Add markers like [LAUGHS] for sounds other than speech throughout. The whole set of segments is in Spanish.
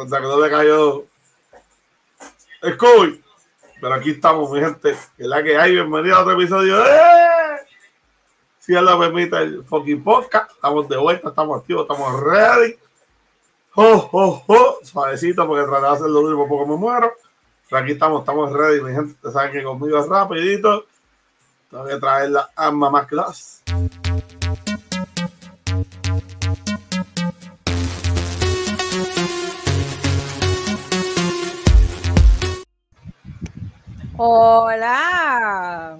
Santa Cruz le cayó COVID. Pero aquí estamos, mi gente. Que es la que hay. Bienvenido a otro episodio de. Si él lo permite, el fucking podcast. Estamos de vuelta, estamos activos, estamos ready. Oh, oh, oh. Suavecito, porque traté de hacerlo duro, poco me muero. Pero aquí estamos, estamos ready, mi gente. Ustedes saben que conmigo es rapidito. Tengo que traer la arma más clase. Hola.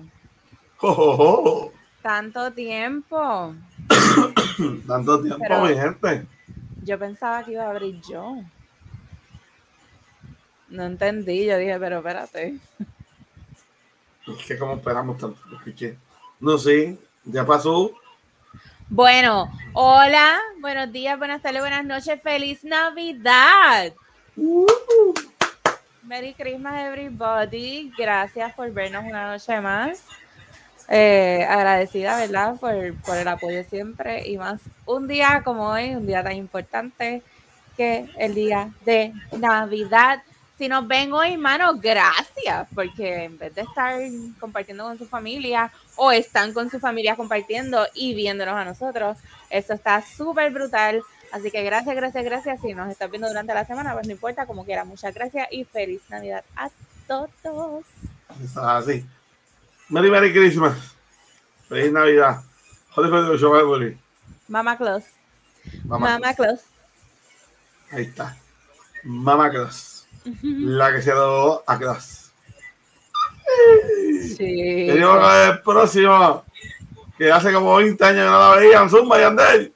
Oh, [LAUGHS] oh, oh. Tanto tiempo. [COUGHS] Tanto tiempo, Pero- mi gente. Yo pensaba que iba a abrir yo. No entendí. Yo dije, pero espérate. Es que como esperamos tanto. No, sí, ya pasó. Bueno, hola. Buenos días, buenas tardes, buenas noches. ¡Feliz Navidad! Merry Christmas, everybody. Gracias por vernos una noche más. Eh, agradecida, ¿verdad? Por, por el apoyo siempre y más un día como hoy, un día tan importante que el día de Navidad. Si nos ven hoy, hermano, gracias, porque en vez de estar compartiendo con su familia o están con su familia compartiendo y viéndonos a nosotros, eso está súper brutal. Así que gracias, gracias, gracias. Si nos estás viendo durante la semana, pues no importa, como quiera. Muchas gracias y feliz Navidad a todos. Así. Merry, Merry Christmas. Feliz Navidad. Joder, morir. Mama Claus. Mamá. Mama Claus. Ahí está. Mamá Claus. La que se adobó a Claus. Sí. Tenemos el próximo. Que hace como 20 años que no la veían. Zumba y Andel.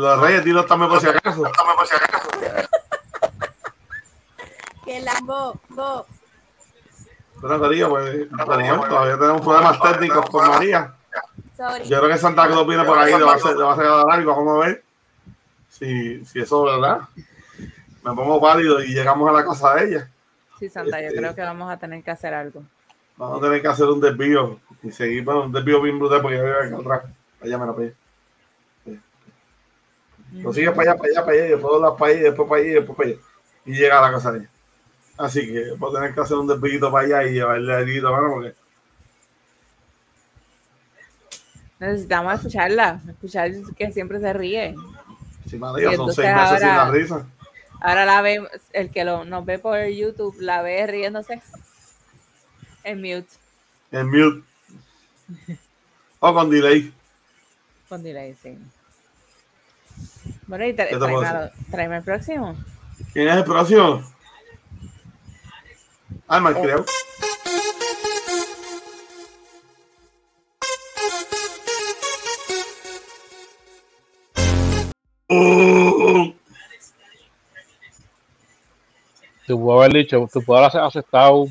Los, Reyes. dilo también por si acaso. [LAUGHS] Que Lambo, bo. Bueno, Corillo, pues, todavía tenemos problemas técnicos con María. Sorry. Yo creo que Santa Cruz viene por ahí, le va a hacer, le va a hacer algo, vamos a ver si, si eso es verdad. Me pongo pálido y llegamos a la casa de ella. Sí, Santa, yo Este- creo que vamos a tener que hacer algo. Vamos a tener que hacer un desvío y seguir, bueno, un desvío bien brutal porque ya vive acá atrás. Allá, mira, para allá. Sí. Lo sigue para allá, para allá, para allá, y después las para allá, después para allá, después para allá. Y llega a la casa de ella. Así que voy a tener que hacer un desvío para allá y llevarle algo, mano, porque Necesitamos escucharla, escuchar que siempre se ríe. María Y son seis meses sin ahora- la risa. Ahora la ve, el que lo, nos ve por YouTube, la ve riéndose en mute, En mute. O con delay. con delay, sí. Bueno, y tra- ¿Qué te puedo tráeme, el próximo. ¿Quién es el próximo? Ah, el creo. Tú puedo haber dicho, tú puedo haber aceptado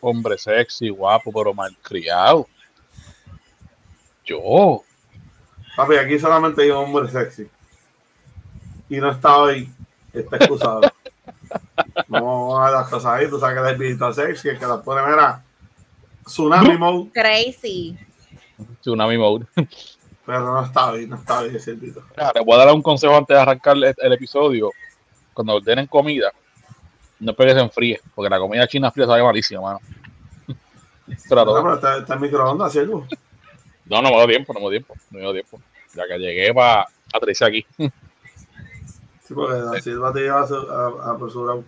hombre sexy, guapo, pero malcriado. Yo, papi, aquí solamente hay un hombre sexy. Y no está hoy. Está excusado. [LAUGHS] no a las cosas ahí. Tú sabes que es el viejito sexy. El que las pone, mira. Tsunami mode. Crazy. tsunami mode. Pero no está hoy. No está hoy ese. Mira, Les voy a dar un consejo antes de arrancar el, el episodio. Cuando ordenen comida, no esperes que se enfríe, porque la comida china fría sabe malísima, mano. Pero No, todo. pero está, está en microondas, ¿cierto? No, no me dio tiempo, no me dio tiempo, no me dio tiempo. Ya que llegué para aterrizar aquí. Sí, porque la Silva te lleva apresurado.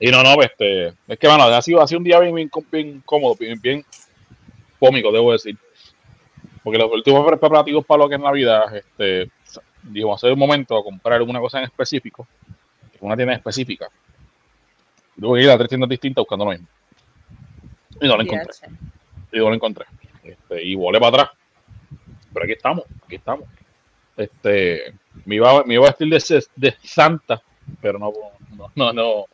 Y no, no, este, es que, mano, ha sido, ha sido un día bien, bien, bien cómodo, bien, bien cómico, debo decir. Porque los últimos pre- preparativos para lo que es Navidad, este, dijo, hace un momento a comprar alguna cosa en específico, una tienda específica. Tuve que ir a tres tiendas distintas buscando lo mismo. Y no lo encontré. Y no lo encontré. Este, y volé para atrás. Pero aquí estamos, aquí estamos. Este, me iba, me iba a vestir de, Santa, pero no, no, no, no.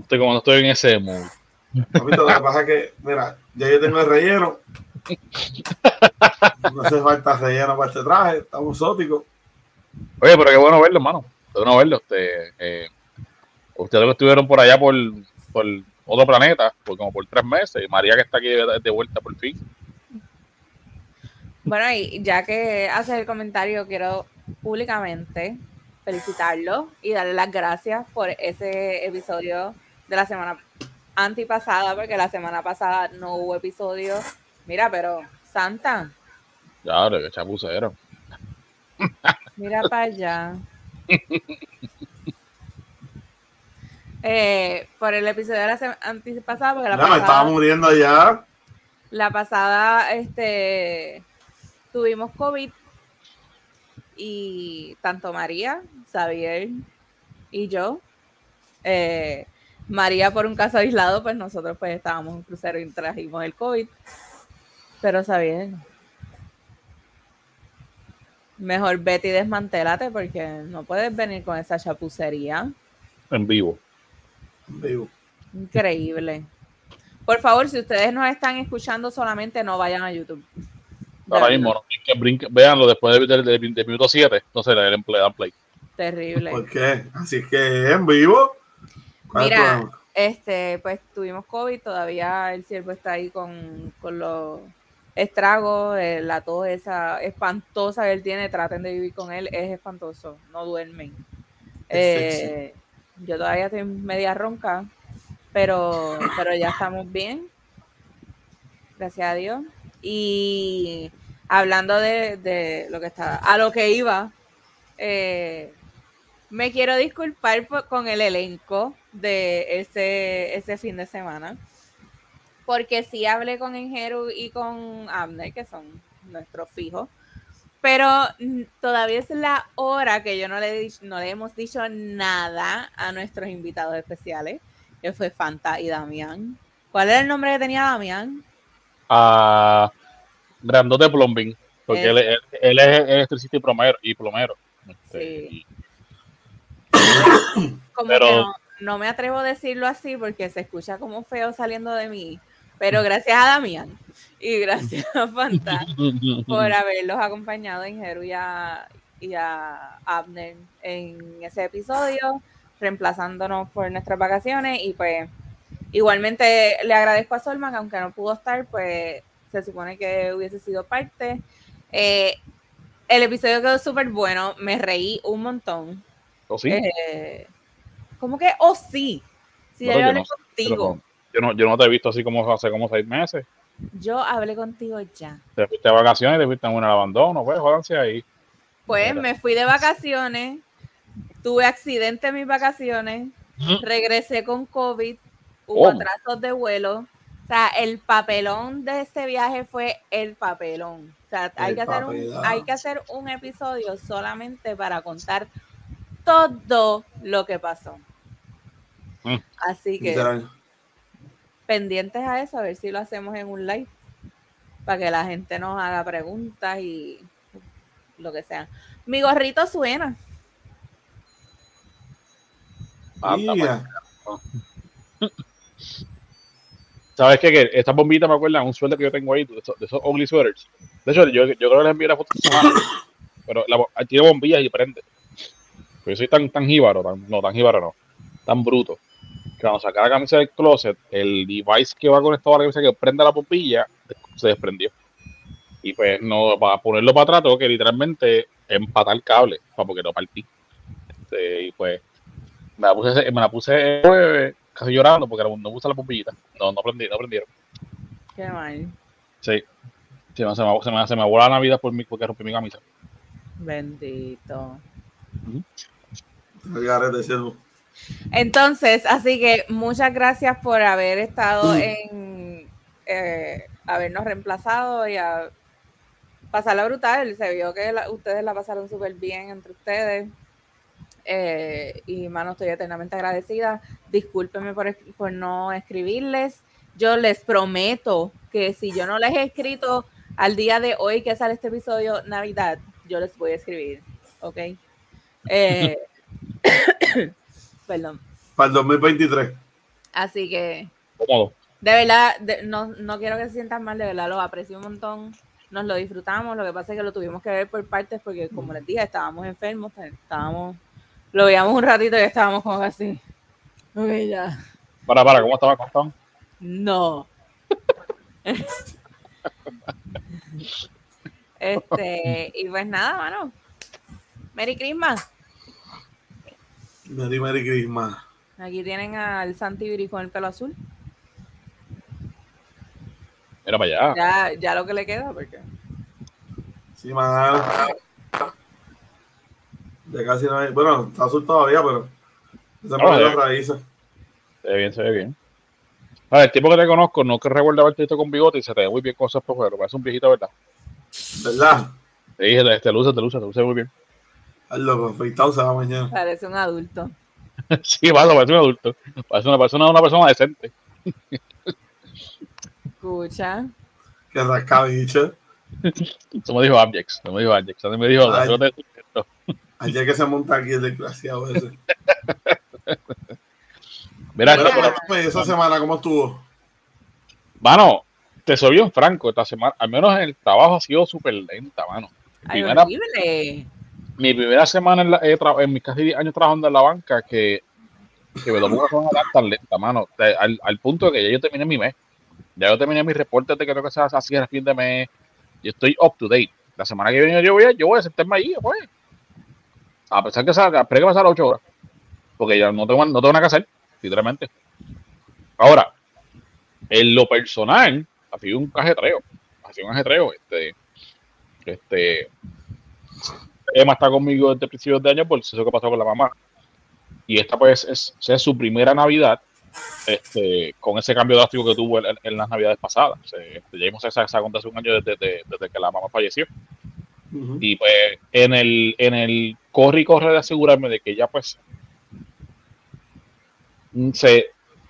Estoy como no estoy en ese mood. Lo que pasa es que, mira, ya yo tengo el relleno No hace falta relleno para este traje, estamos exóticos. Oye, pero qué bueno verlo, hermano. Qué bueno verlo. Usted, eh, ustedes lo estuvieron por allá por, por otro planeta, por como por tres meses. María que está aquí de, de vuelta por fin. Bueno, y ya que haces el comentario, quiero públicamente felicitarlo y darle las gracias por ese episodio de la semana antipasada, porque la semana pasada no hubo episodio. Mira, pero Santa, Ya, que chapucero. [LAUGHS] mira para allá. Eh, por el episodio de la semana antipasada, porque la No, me estaba pasada, muriendo ya. la pasada este, tuvimos COVID y tanto María, Xavier y yo, eh, María por un caso aislado, pues nosotros pues estábamos en un crucero y trajimos el COVID, pero Xavier, mejor vete y desmantélate porque no puedes venir con esa chapucería. En vivo. Vivo. Increíble. Por favor, si ustedes nos están escuchando solamente, no vayan a YouTube. De Ahora mismo, ¿no? Que brinque- véanlo después del del- del- del minuto 7. Entonces le den play, dan play. Terrible. ¿Por qué? Así que en vivo. ¿Cuál es el Mira, este, pues tuvimos COVID, todavía el siervo está ahí con, con los estragos, eh, la tos esa espantosa que él tiene, traten de vivir con él, es espantoso, no duermen. Es Eh, yo todavía estoy media ronca, pero, pero ya estamos bien, gracias a Dios. Y hablando de, de lo que estaba, a lo que iba, eh, me quiero disculpar con el elenco de ese, ese fin de semana. Porque sí hablé con Enjeru y con Abner, que son nuestros fijos. Pero todavía es la hora que yo no le, no le hemos dicho nada a nuestros invitados especiales, que fue Fanta y Damián. ¿Cuál era el nombre que tenía Damián? A Grandote Plumbing. Porque él, él- él es electricista y plomero. Y plomero. Este, Sí. y- [COUGHS] Como Pero- que no, no me atrevo a decirlo así porque se escucha como feo saliendo de mí. Pero gracias a Damián y gracias a Fanta por [LAUGHS] haberlos acompañado en Jeru y a, y a Abner en ese episodio, reemplazándonos por nuestras vacaciones. Y pues igualmente le agradezco a Solman, aunque no pudo estar, pues se supone que hubiese sido parte. Eh, el episodio quedó súper bueno, me reí un montón. ¿O sí? Eh, ¿Cómo que? Oh, sí. Sí, Bueno, yo hablé no contigo. Yo, no, yo no te he visto así como hace como seis meses. Yo hablé contigo ya. Te fuiste de vacaciones, te fuiste en un abandono, pues, jódanse ahí. Pues Mira. me fui de vacaciones, tuve accidente en mis vacaciones, regresé con COVID, hubo ¿Cómo? atrasos de vuelo. Sea, el papelón de ese viaje fue el papelón. O sea, hay El que, hacer un, papelón. hay que hacer un episodio solamente para contar todo lo que pasó. Mm. Así que Literal. pendientes a eso, a ver si lo hacemos en un live, para que la gente nos haga preguntas y lo que sea. Mi gorrito suena. Mira, ¿Sabes qué? Que estas bombitas me acuerdan un suéter que yo tengo ahí, de esos, de esos ugly sweaters. De hecho, yo, yo creo que les envié la foto pero la, tiene bombillas y prende. Pero yo soy tan, tan jíbaro, no, tan jíbaro no, tan bruto, que cuando saca la camisa del closet, el device que va conectado a la camisa que prende la bombilla se desprendió. Y pues, no, para ponerlo para atrás, que literalmente empatar el cable, para porque lo partí. Este, y pues, me la puse, me la puse el jueves, casi llorando, porque no me gustan las bombillitas. No, no prendí, no prendieron. Qué mal. Sí. Sí, no, se, me, se, me, se me voló la Navidad por mi, porque rompí mi camisa. Bendito. siervo. Entonces, así que muchas gracias por haber estado en eh, habernos reemplazado y a pasarla brutal. Se vio que la- ustedes la pasaron súper bien entre ustedes. Eh, y mano, estoy eternamente agradecida. Discúlpenme por, por no escribirles. Yo les prometo que si yo no les he escrito al día de hoy que sale este episodio, Navidad, yo les voy a escribir. ¿Ok? Eh, [COUGHS] perdón. Para el 2023. Así que. De verdad, de- no, no quiero que se sientan mal, de verdad los aprecio un montón. Nos lo disfrutamos, lo que pasa es que lo tuvimos que ver por partes porque, como les dije, estábamos enfermos, estábamos, lo veíamos un ratito y estábamos como así. Ok, ya. Para, para, ¿cómo estaba acostado? No. [LAUGHS] este, y pues nada, mano. Merry Christmas. Merry Merry Christmas. Aquí tienen al Santi Viri con el pelo azul. Mira para allá. Ya, ya lo que le queda, porque. Sí, mano. Ya casi no hay. Bueno, está azul todavía, pero. Se me Ah, las raíces. Se ve bien, se ve bien. A ver, el tipo que te conozco, no que recuerda haberte visto con bigote y se te ve muy bien con esos pero parece un viejito, ¿verdad? ¿Verdad? Te dije, te, te luce, te luce, te luce muy bien. Al loco, afeitado se va mañana. Parece un adulto. [LAUGHS] sí, pasa, parece un adulto. Parece una persona, una persona decente. Escucha. Que rascabicho. [LAUGHS] Eso me dijo Abjex, eso me dijo Abjex. Antes me dijo, Ay. "No te- Ayer que se monta aquí el desgraciado ese. Mira, Pero, cuéntame, esa semana, ¿cómo estuvo? mano, te soy bien franco, esta semana, al menos en el trabajo ha sido súper lenta, mano. Ay, Primera- horrible. mi primera semana en, la- eh, en mis casi 10 años trabajando en la banca que, que me lo pongo con una tan lenta, mano. Al, al punto de que ya yo terminé mi mes. Ya yo terminé mis reportes de que tengo que hacer así a fin de mes. Yo estoy up to date. La semana que viene yo voy a, yo voy a sentarme ahí, pues. A pesar que salga, esperé que pasara 8 horas. Porque ya no tengo, no tengo nada que hacer, literalmente. Ahora, en lo personal, ha sido un cajetreo. Ha sido un ajetreo. Este, este, Emma está conmigo desde principios de año por eso que pasó con la mamá. Y esta pues es, es su primera Navidad este, con ese cambio drástico que tuvo en, en las Navidades pasadas. Este, ya vimos esa, un año desde, desde- desde que la mamá falleció. Y pues en el, en el corre y corre de asegurarme de que ella pues mm, se,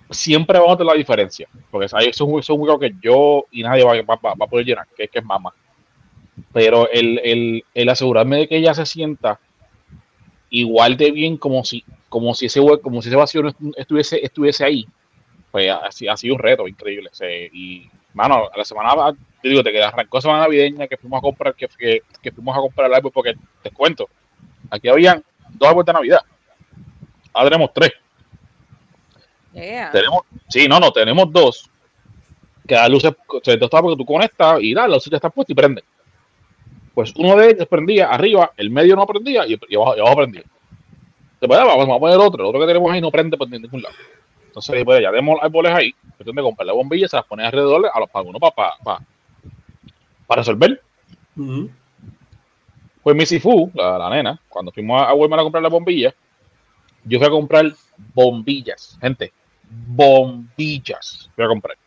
siempre vamos a tener la diferencia. Porque ahí es un, es un juego que yo y nadie va, va- va- va a poder llenar, que, es que es mamá. Pero el, el, el asegurarme de que ella se sienta igual de bien como si, como si ese como si ese vacío no estu- estuviese, estuviese ahí, pues ha, ha sido un reto increíble. Se- y, mano, la semana, te digo, te arrancó semana navideña, que fuimos a comprar, que, que, que fuimos a comprar el árbol, porque te cuento, aquí habían dos árboles de Navidad. Ahora tenemos tres. Yeah. Tenemos, sí, no, no, tenemos dos. Que las luces, se te está porque tú conectas y da, las luces ya están puestas y prenden. Pues uno de ellos prendía arriba, el medio no prendía y, y abajo, y abajo prendía. Después ah, vamos a poner otro, el otro que tenemos ahí no prende por ningún lado. Entonces, pues ya tenemos árboles ahí, cuestión de comprar la bombilla, se las pone alrededor a los para uno para, para, para resolver. Pues mi Sifu, la, la nena, cuando fuimos a, a Walmart a comprar la bombilla, yo fui a comprar bombillas, gente, bombillas fui a comprar.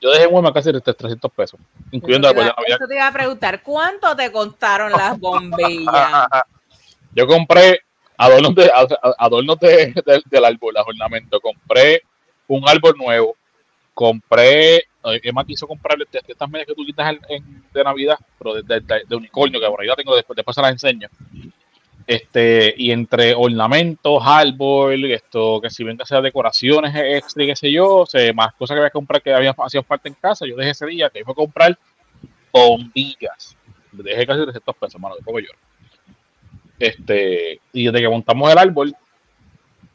Yo dejé en Walmart casi de 300 pesos, incluyendo Eso la iba, eso te iba a preguntar, ¿cuánto te costaron las [LAUGHS] bombillas? Yo compré adornos, de, adornos de, de- del árbol, los ornamentos. Compré un árbol nuevo. Compré, eh, Emma quiso comprar estas medias que tú quitas en, en- de Navidad, pero de, de- de- de unicornio, que por ahí la tengo después, después se las enseño. Este, y entre ornamentos, árbol, esto, que si ven que sea decoraciones extra y qué sé yo, más cosas que había que comprar que había hacía falta en casa, yo dejé ese día que fue a comprar bombillas. Dejé casi 300 pesos, mano, de poco yo. Este, y desde que montamos el árbol,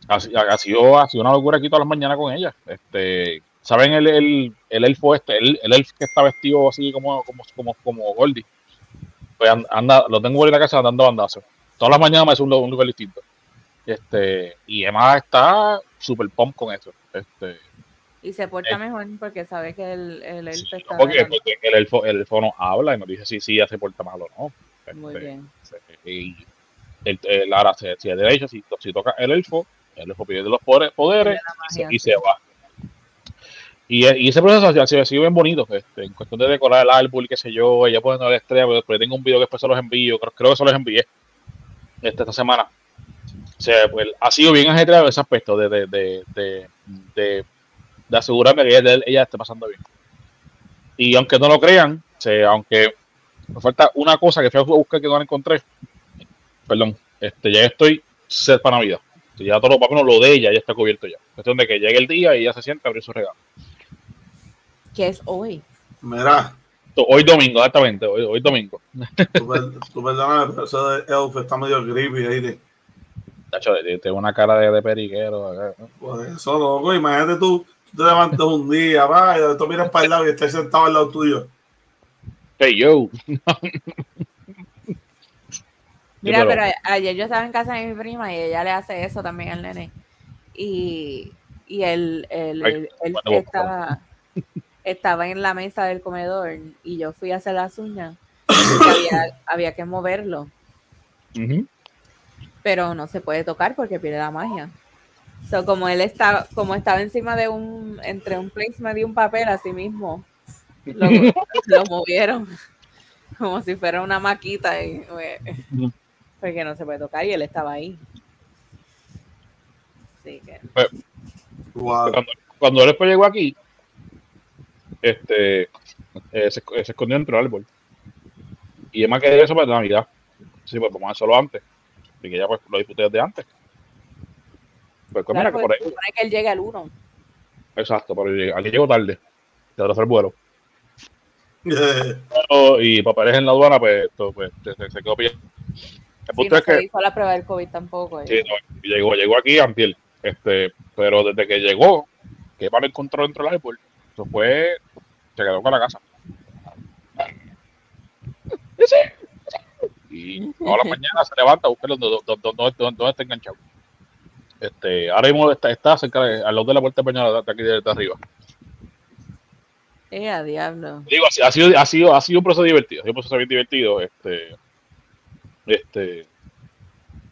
ha sido, ha sido una locura aquí todas las mañanas con ella. Este, ¿saben el, el, el elfo este? El, el elfo que está vestido así como, como, como, como Goldie. Pues an- anda, lo tengo en la casa dando bandazos. Todas las mañanas me hace un, un lugar distinto. Este, y Emma está super pump con eso. Este, Y se porta mejor porque sabe que el, el elfo sí, está porque, delante. porque el elfo, el elfo nos habla y nos dice si sí, ya se porta mal o no. Muy Este, bien. y el, el- ahora si, si es derecho, si, si toca el elfo, el elfo pierde los poderes, poderes y, se, y se va. Y, y ese proceso ha sido, bien bonito, este, en cuestión de decorar el árbol, qué sé yo, ella poniendo la estrella, pero después tengo un video que después se los envío, creo, creo que se los envié este, esta semana. O sea, pues, ha sido bien ajetreado ese aspecto de, de, de, de, de, asegurarme que ella, ella esté pasando bien. Y aunque no lo crean, o sea, aunque me falta una cosa que fui a buscar que no la encontré, perdón, este, ya estoy set para Navidad. Ya todo, lo lo de ella ya está cubierto ya. Cuestión de que llegue el día y ella se siente a abrir su regalo. Que es hoy. Mira, Hoy domingo, exactamente, hoy, hoy domingo. [LAUGHS] tú, tú perdóname, pero eso de Elf está medio creepy ahí. De, Tacho, eh, tengo una cara de, de periquero. acá. por eso, loco, imagínate tú, tú te levantas un día, vaya, tú miras para el lado y estás sentado al lado tuyo. Hey, yo. [LAUGHS] Mira, pero- ayer yo estaba en casa de mi prima y ella le hace eso también al nene. Y, y él, él- Ay, él- estaba, estaba en la mesa del comedor y yo fui a hacer las uñas. había, [COUGHS] había que moverlo, pero no se puede tocar porque pierde la magia. So, como él estaba, como estaba encima de un, entre un placement y un papel, así mismo, lo, [LAUGHS] lo movieron [LAUGHS] como si fuera una maquita. Y, porque no se puede tocar y él estaba ahí. Así que Wow. Cuando, cuando él después llegó aquí, este, eh, se, se escondió dentro del árbol. Y es más que eso para Navidad. Sí, pues vamos a hacerlo antes. Y que ya pues lo disfruté desde antes. Pues, pues, claro, mira que por ahí. supone que él llegue al 1. Exacto, pero aquí llego tarde. De hacer el vuelo. Eh, Pero- Y papeles en la aduana, pues, esto, pues se, quedó pillado. El Sí, punto no es que se hizo la prueba del COVID tampoco. Sí, no, llegó, llegó aquí antier, este, pero desde que llegó, que para encontrar dentro del árbol, eso fue, se quedó con la casa. Y las mañanas se levanta a buscar dónde, dónde, dónde- dónde- dónde está enganchado. Este, ahora mismo está, está cerca de, al lado de la puerta de Peña de aquí de, de arriba. Eh, a diablo. Digo, ha, sido- ha sido, ha sido, ha sido un proceso divertido, ha sido un proceso bien divertido, este, este,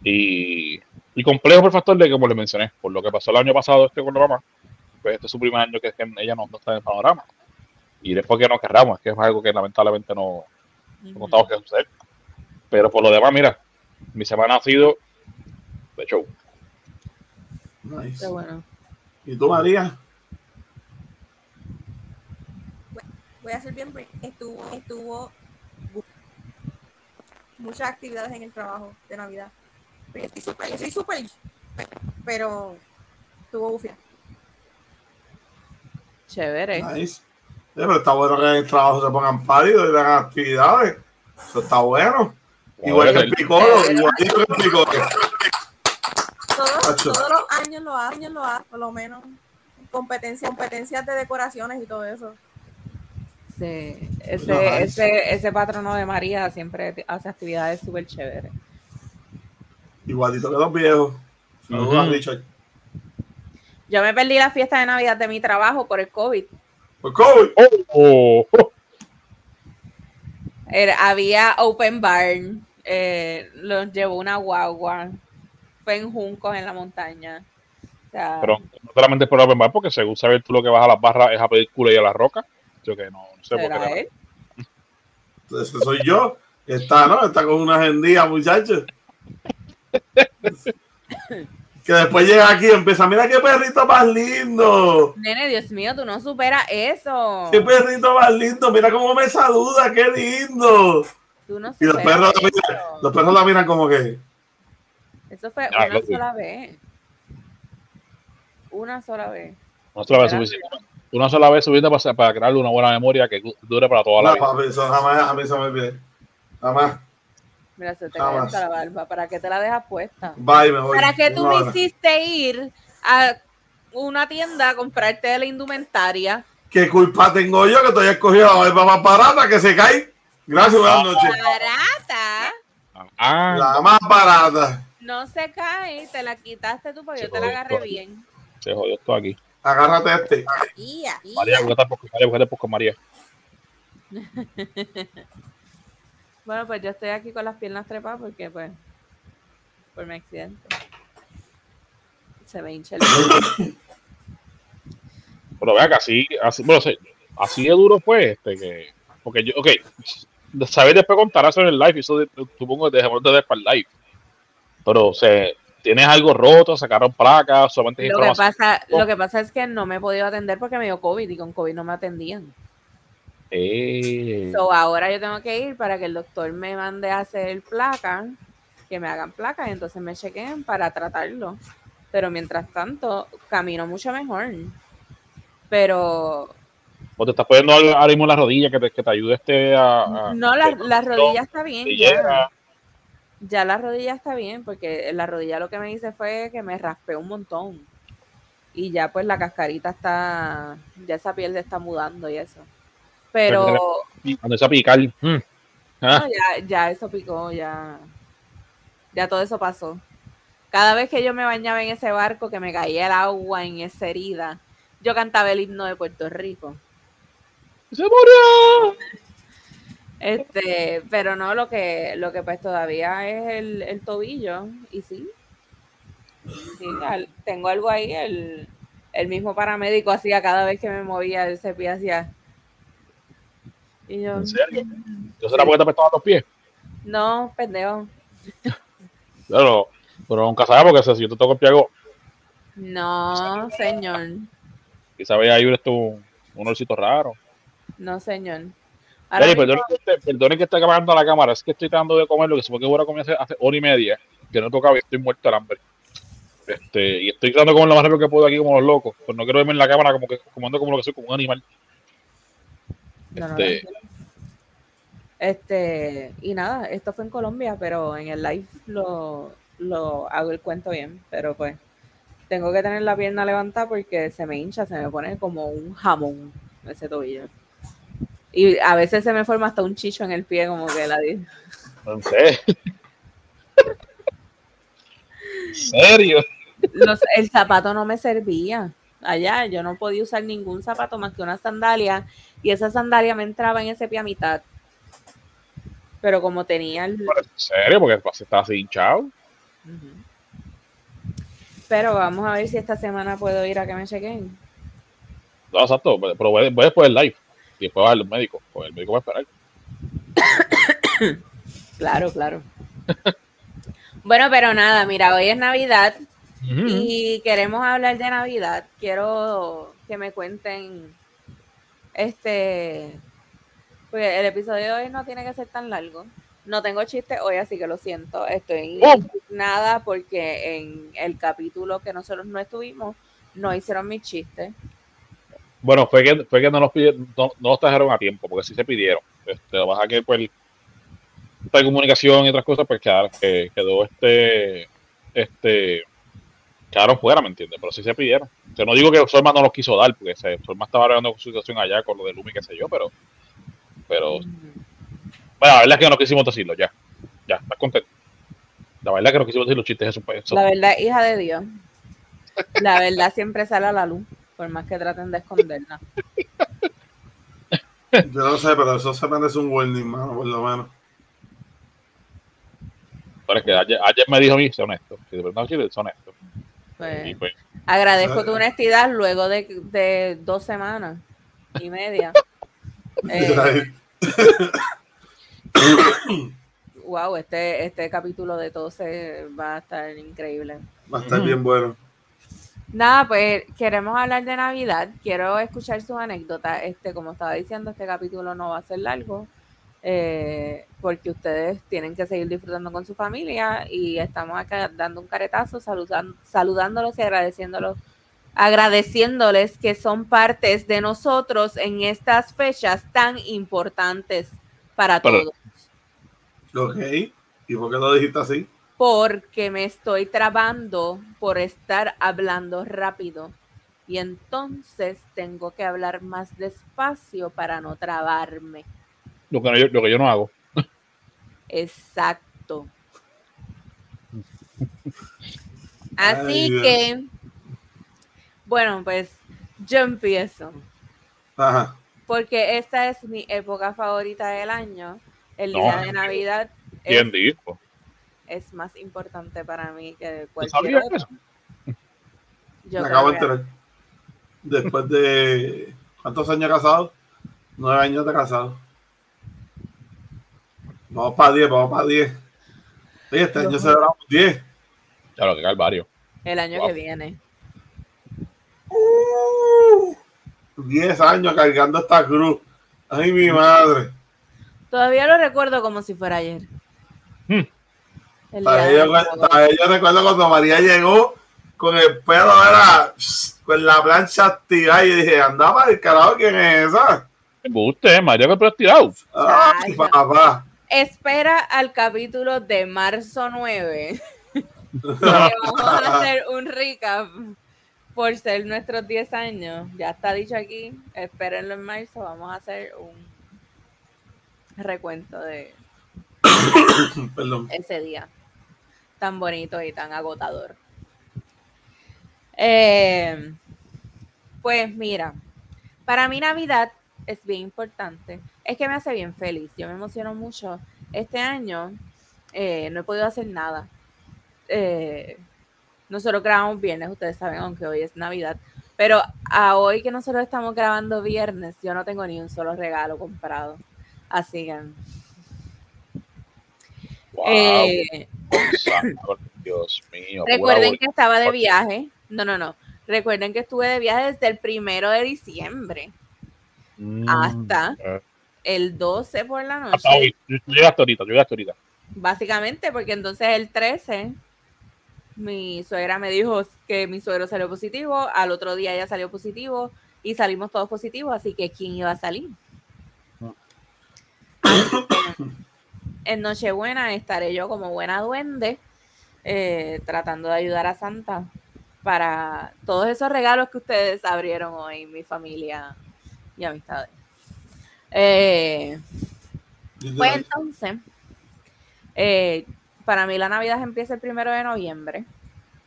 y, y complejo por el factor de que, como les mencioné, por lo que pasó el año pasado este con la mamá, pues este es su primer año que, que ella no, no está en el panorama. Y después que no querramos, es que es algo que lamentablemente no, no contamos que suceder. Pero por lo demás, mira, mi semana ha sido de show. nice. Qué bueno. ¿Y tú, María? Voy a ser bien. Estuvo, estuvo muchas actividades en el trabajo de Navidad. Pero yo estoy súper, yo estoy súper, pero estuvo bufia. Chévere. Nice. Pero está bueno que en el trabajo se pongan pálidos y hagan actividades. Eso está bueno. Igual que el picolo, igualito que el picolo. Todos, los años lo hacen, lo hacen, por lo menos. Competencias, competencias de decoraciones y todo eso. Sí. Ese, Nice. ese, ese patrono de María siempre hace actividades súper chéveres. Igualito que los viejos. Saludos, Ujú. Richard. Yo me perdí la fiesta de Navidad de mi trabajo por el COVID. Pues, COVID. Oh, oh. Era- había open bar, eh, los llevó una guagua, fue en Juncos en la montaña. O sea, Pero no solamente es por open bar, porque según saber tú lo que vas a las barras es a pedir culo y a la roca. Yo que no, no sé por ¿será qué. él? Ese soy yo. Está, ¿no? Está con una agendía, muchachos. [LAUGHS] que después llega aquí y empieza, mira qué perrito más lindo. Nene, Dios mío, tú no superas eso. Qué perrito más lindo. Mira cómo me saluda, qué lindo. Tú no Y los perros, la eso. miran, los perros la miran como que, Eso fue Ah, una sola vez. Una sola vez. Una sola vez suficiente. Una sola vez suficiente para, para crearle una buena memoria que dure para toda la no, vida. papi, eso jamás a mí se me olvide. Jamás. Mira, se te hasta la barba. ¿Para qué te la dejas puesta? Bye, me voy. ¿Para qué tú me hiciste ir a una tienda a comprarte la indumentaria? ¿Qué culpa tengo yo que estoy escogido la barba más barata que se cae? Gracias, buenas noches. Barata. Ah, La más barata. No se cae, te la quitaste tú porque Se yo te la agarré bien. se jodió esto aquí. Agárrate este. María, María, poco, María. [LAUGHS] Bueno, pues yo estoy aquí con las piernas trepadas porque, pues, por mi accidente. Se me hincha el [COUGHS] Pero vea que así, así, bueno, sí, así de duro fue este que, porque yo, ok, saber después contar eso en el live, eso de- supongo que dejemos de ver para el live. Pero, o sea, tienes algo roto, sacaron placas, solamente Lo que, pasa, lo que pasa es que no me he podido atender porque me dio COVID y con COVID no me atendían. Eh, So, ahora yo tengo que ir para que el doctor me mande a hacer placa, que me hagan placas y entonces me chequen para tratarlo. Pero mientras tanto, camino mucho mejor. Pero ¿O te estás poniendo ahora mismo la rodilla que te, que te ayude este a. a- No, la, la rodilla está bien. Ya, ya la rodilla está bien, porque la rodilla lo que me hice fue que me raspé un montón. Y ya pues la cascarita está, ya esa piel se está mudando y eso. Pero Cuando esa picar. mm, ah, no, ya, ya eso picó, ya, ya todo eso pasó. Cada vez que yo me bañaba en ese barco, que me caía el agua en esa herida, yo cantaba el himno de Puerto Rico. ¡Se murió! Este, pero no, lo que, lo que pues todavía es el, el tobillo, y sí. Sí, al- tengo algo ahí, el, el mismo paramédico hacía cada vez que me movía ese pie hacia. Y yo, ¿En serio? ¿Yo será porque te apestaban los pies? no, pendejo. Pero, pero nunca sabes porque si yo te toco el pie hago, No, señor. y sabes ahí esto un, un olorcito raro. No, señor. Ahora Oye, mismo- perdone que, esté- perdone que esté apagando la cámara, es que estoy tratando de comer lo que supongo que voy a comer hace, hace hora y media, que no tocaba y estoy muerto de hambre. Este, y estoy tratando de comer lo más rápido que puedo aquí como los locos, pues no quiero verme en la cámara como que comiendo como lo que soy, como un animal. No, no, Este- tranquilo. Este, y nada, esto fue en Colombia, pero en el live lo, lo hago el cuento bien, pero pues tengo que tener la pierna levantada porque se me hincha, se me pone como un jamón ese tobillo. Y a veces se me forma hasta un chicho en el pie, como que la di- No sé. [LAUGHS] ¿En serio? Los- el zapato no me servía. Allá yo no podía usar ningún zapato más que una sandalia y esa sandalia me entraba en ese pie a mitad. Pero como tenía el, ¿En serio? Porque está así hinchado. Pero vamos a ver si esta semana puedo ir a que me chequen. No, exacto, pero voy, voy después del live. Y después va al médico. Pues el médico va a esperar. [COUGHS] Claro, claro. [LAUGHS] bueno, pero nada, mira, hoy es Navidad y queremos hablar de Navidad. Quiero que me cuenten este pues el episodio de hoy no tiene que ser tan largo. No tengo chiste hoy, así que lo siento. Estoy Oh. nada porque en el capítulo que nosotros no estuvimos no hicieron mis chistes. Bueno, fue que, fue que no los pidieron, no, no los trajeron a tiempo, porque sí se pidieron. Este, lo es que pues esta comunicación y otras cosas, pues quedaron, que quedó este, este, quedaron fuera, ¿me entiendes? Pero sí se pidieron. O sea, no digo que Solma no los quiso dar, porque Solma estaba hablando con su situación allá con lo de Lumi, qué sé yo, pero, pero, bueno, la verdad es que no quisimos decirlo, ya, ya, estás contento. La verdad es que no quisimos decir los chistes esos, pues, La verdad, hija de Dios. La verdad siempre sale a la luz, por más que traten de esconderla. Yo no sé, pero eso se merece un warning, mano, por lo menos. pero es que ayer, ayer me dijo a mí, sé honesto, si de verdad sé honesto. Pues, pues, agradezco tu honestidad luego de, de dos semanas y media. [LAUGHS] Eh, wow, este, este capítulo de 12 va a estar increíble. Va a estar bien bueno. Nada, pues queremos hablar de Navidad. Quiero escuchar sus anécdotas. Este, como estaba diciendo, este capítulo no va a ser largo. Eh, porque ustedes tienen que seguir disfrutando con su familia y estamos acá dando un caretazo, saludan- saludándolos y agradeciéndolos, agradeciéndoles que son partes de nosotros en estas fechas tan importantes para Pero- todos. Ok. ¿Y por qué lo dijiste así? porque me estoy trabando por estar hablando rápido. Y entonces tengo que hablar más despacio para no trabarme. Lo que, no- yo, lo que yo no hago. Exacto. [LAUGHS] Así Ay, que, bueno, pues yo empiezo. Ajá. Porque esta es mi época favorita del año. El No. día de Navidad ¿Quién es, dijo? es más importante para mí que ¿Tú cualquier otro. eso? Yo Me acabo de enterar. Después de. ¿Cuántos años casado? Nueve años de casado. Vamos para 10, vamos para 10. Oye, este año celebramos 10. Claro, que calvario. el año Wow. que viene. Uh, 10 años cargando esta cruz. Ay, mi madre. Todavía lo recuerdo como si fuera ayer. Hmm. Todavía yo, yo recuerdo cuando María llegó con el pelo, era con la plancha activada y dije, andaba el carajo, ¿quién es esa? Usted, María que pero tirado. Ay, Chacho. papá. Espera al capítulo de marzo 9. [LAUGHS] que vamos a hacer un recap por ser nuestros 10 años. Ya está dicho aquí. Espérenlo en marzo. Vamos a hacer un recuento de [COUGHS] Perdón. ese día tan bonito y tan agotador. Eh, pues mira, para mí Navidad es bien importante. Es que me hace bien feliz. Yo me emociono mucho. Este año eh, no he podido hacer nada. Eh, nosotros grabamos viernes, ustedes saben, aunque hoy es Navidad. Pero a hoy que nosotros estamos grabando viernes, yo no tengo ni un solo regalo comprado. Así que Wow, eh, Dios mío. Recuerden que estaba de viaje. No, no, no. Recuerden que estuve de viaje desde el primero de diciembre hasta eh, el 12 por la noche. hasta hoy. Tú tú llegaste ahorita, tú llegaste ahorita. Básicamente, porque entonces el 13 mi suegra me dijo que mi suegro salió positivo, al otro día ella salió positivo y salimos todos positivos, así que ¿quién iba a salir? No. [COUGHS] En Nochebuena estaré yo como buena duende eh, tratando de ayudar a Santa para todos esos regalos que ustedes abrieron hoy, mi familia y amistades. Eh, pues entonces, eh, para mí la Navidad empieza el primero de noviembre,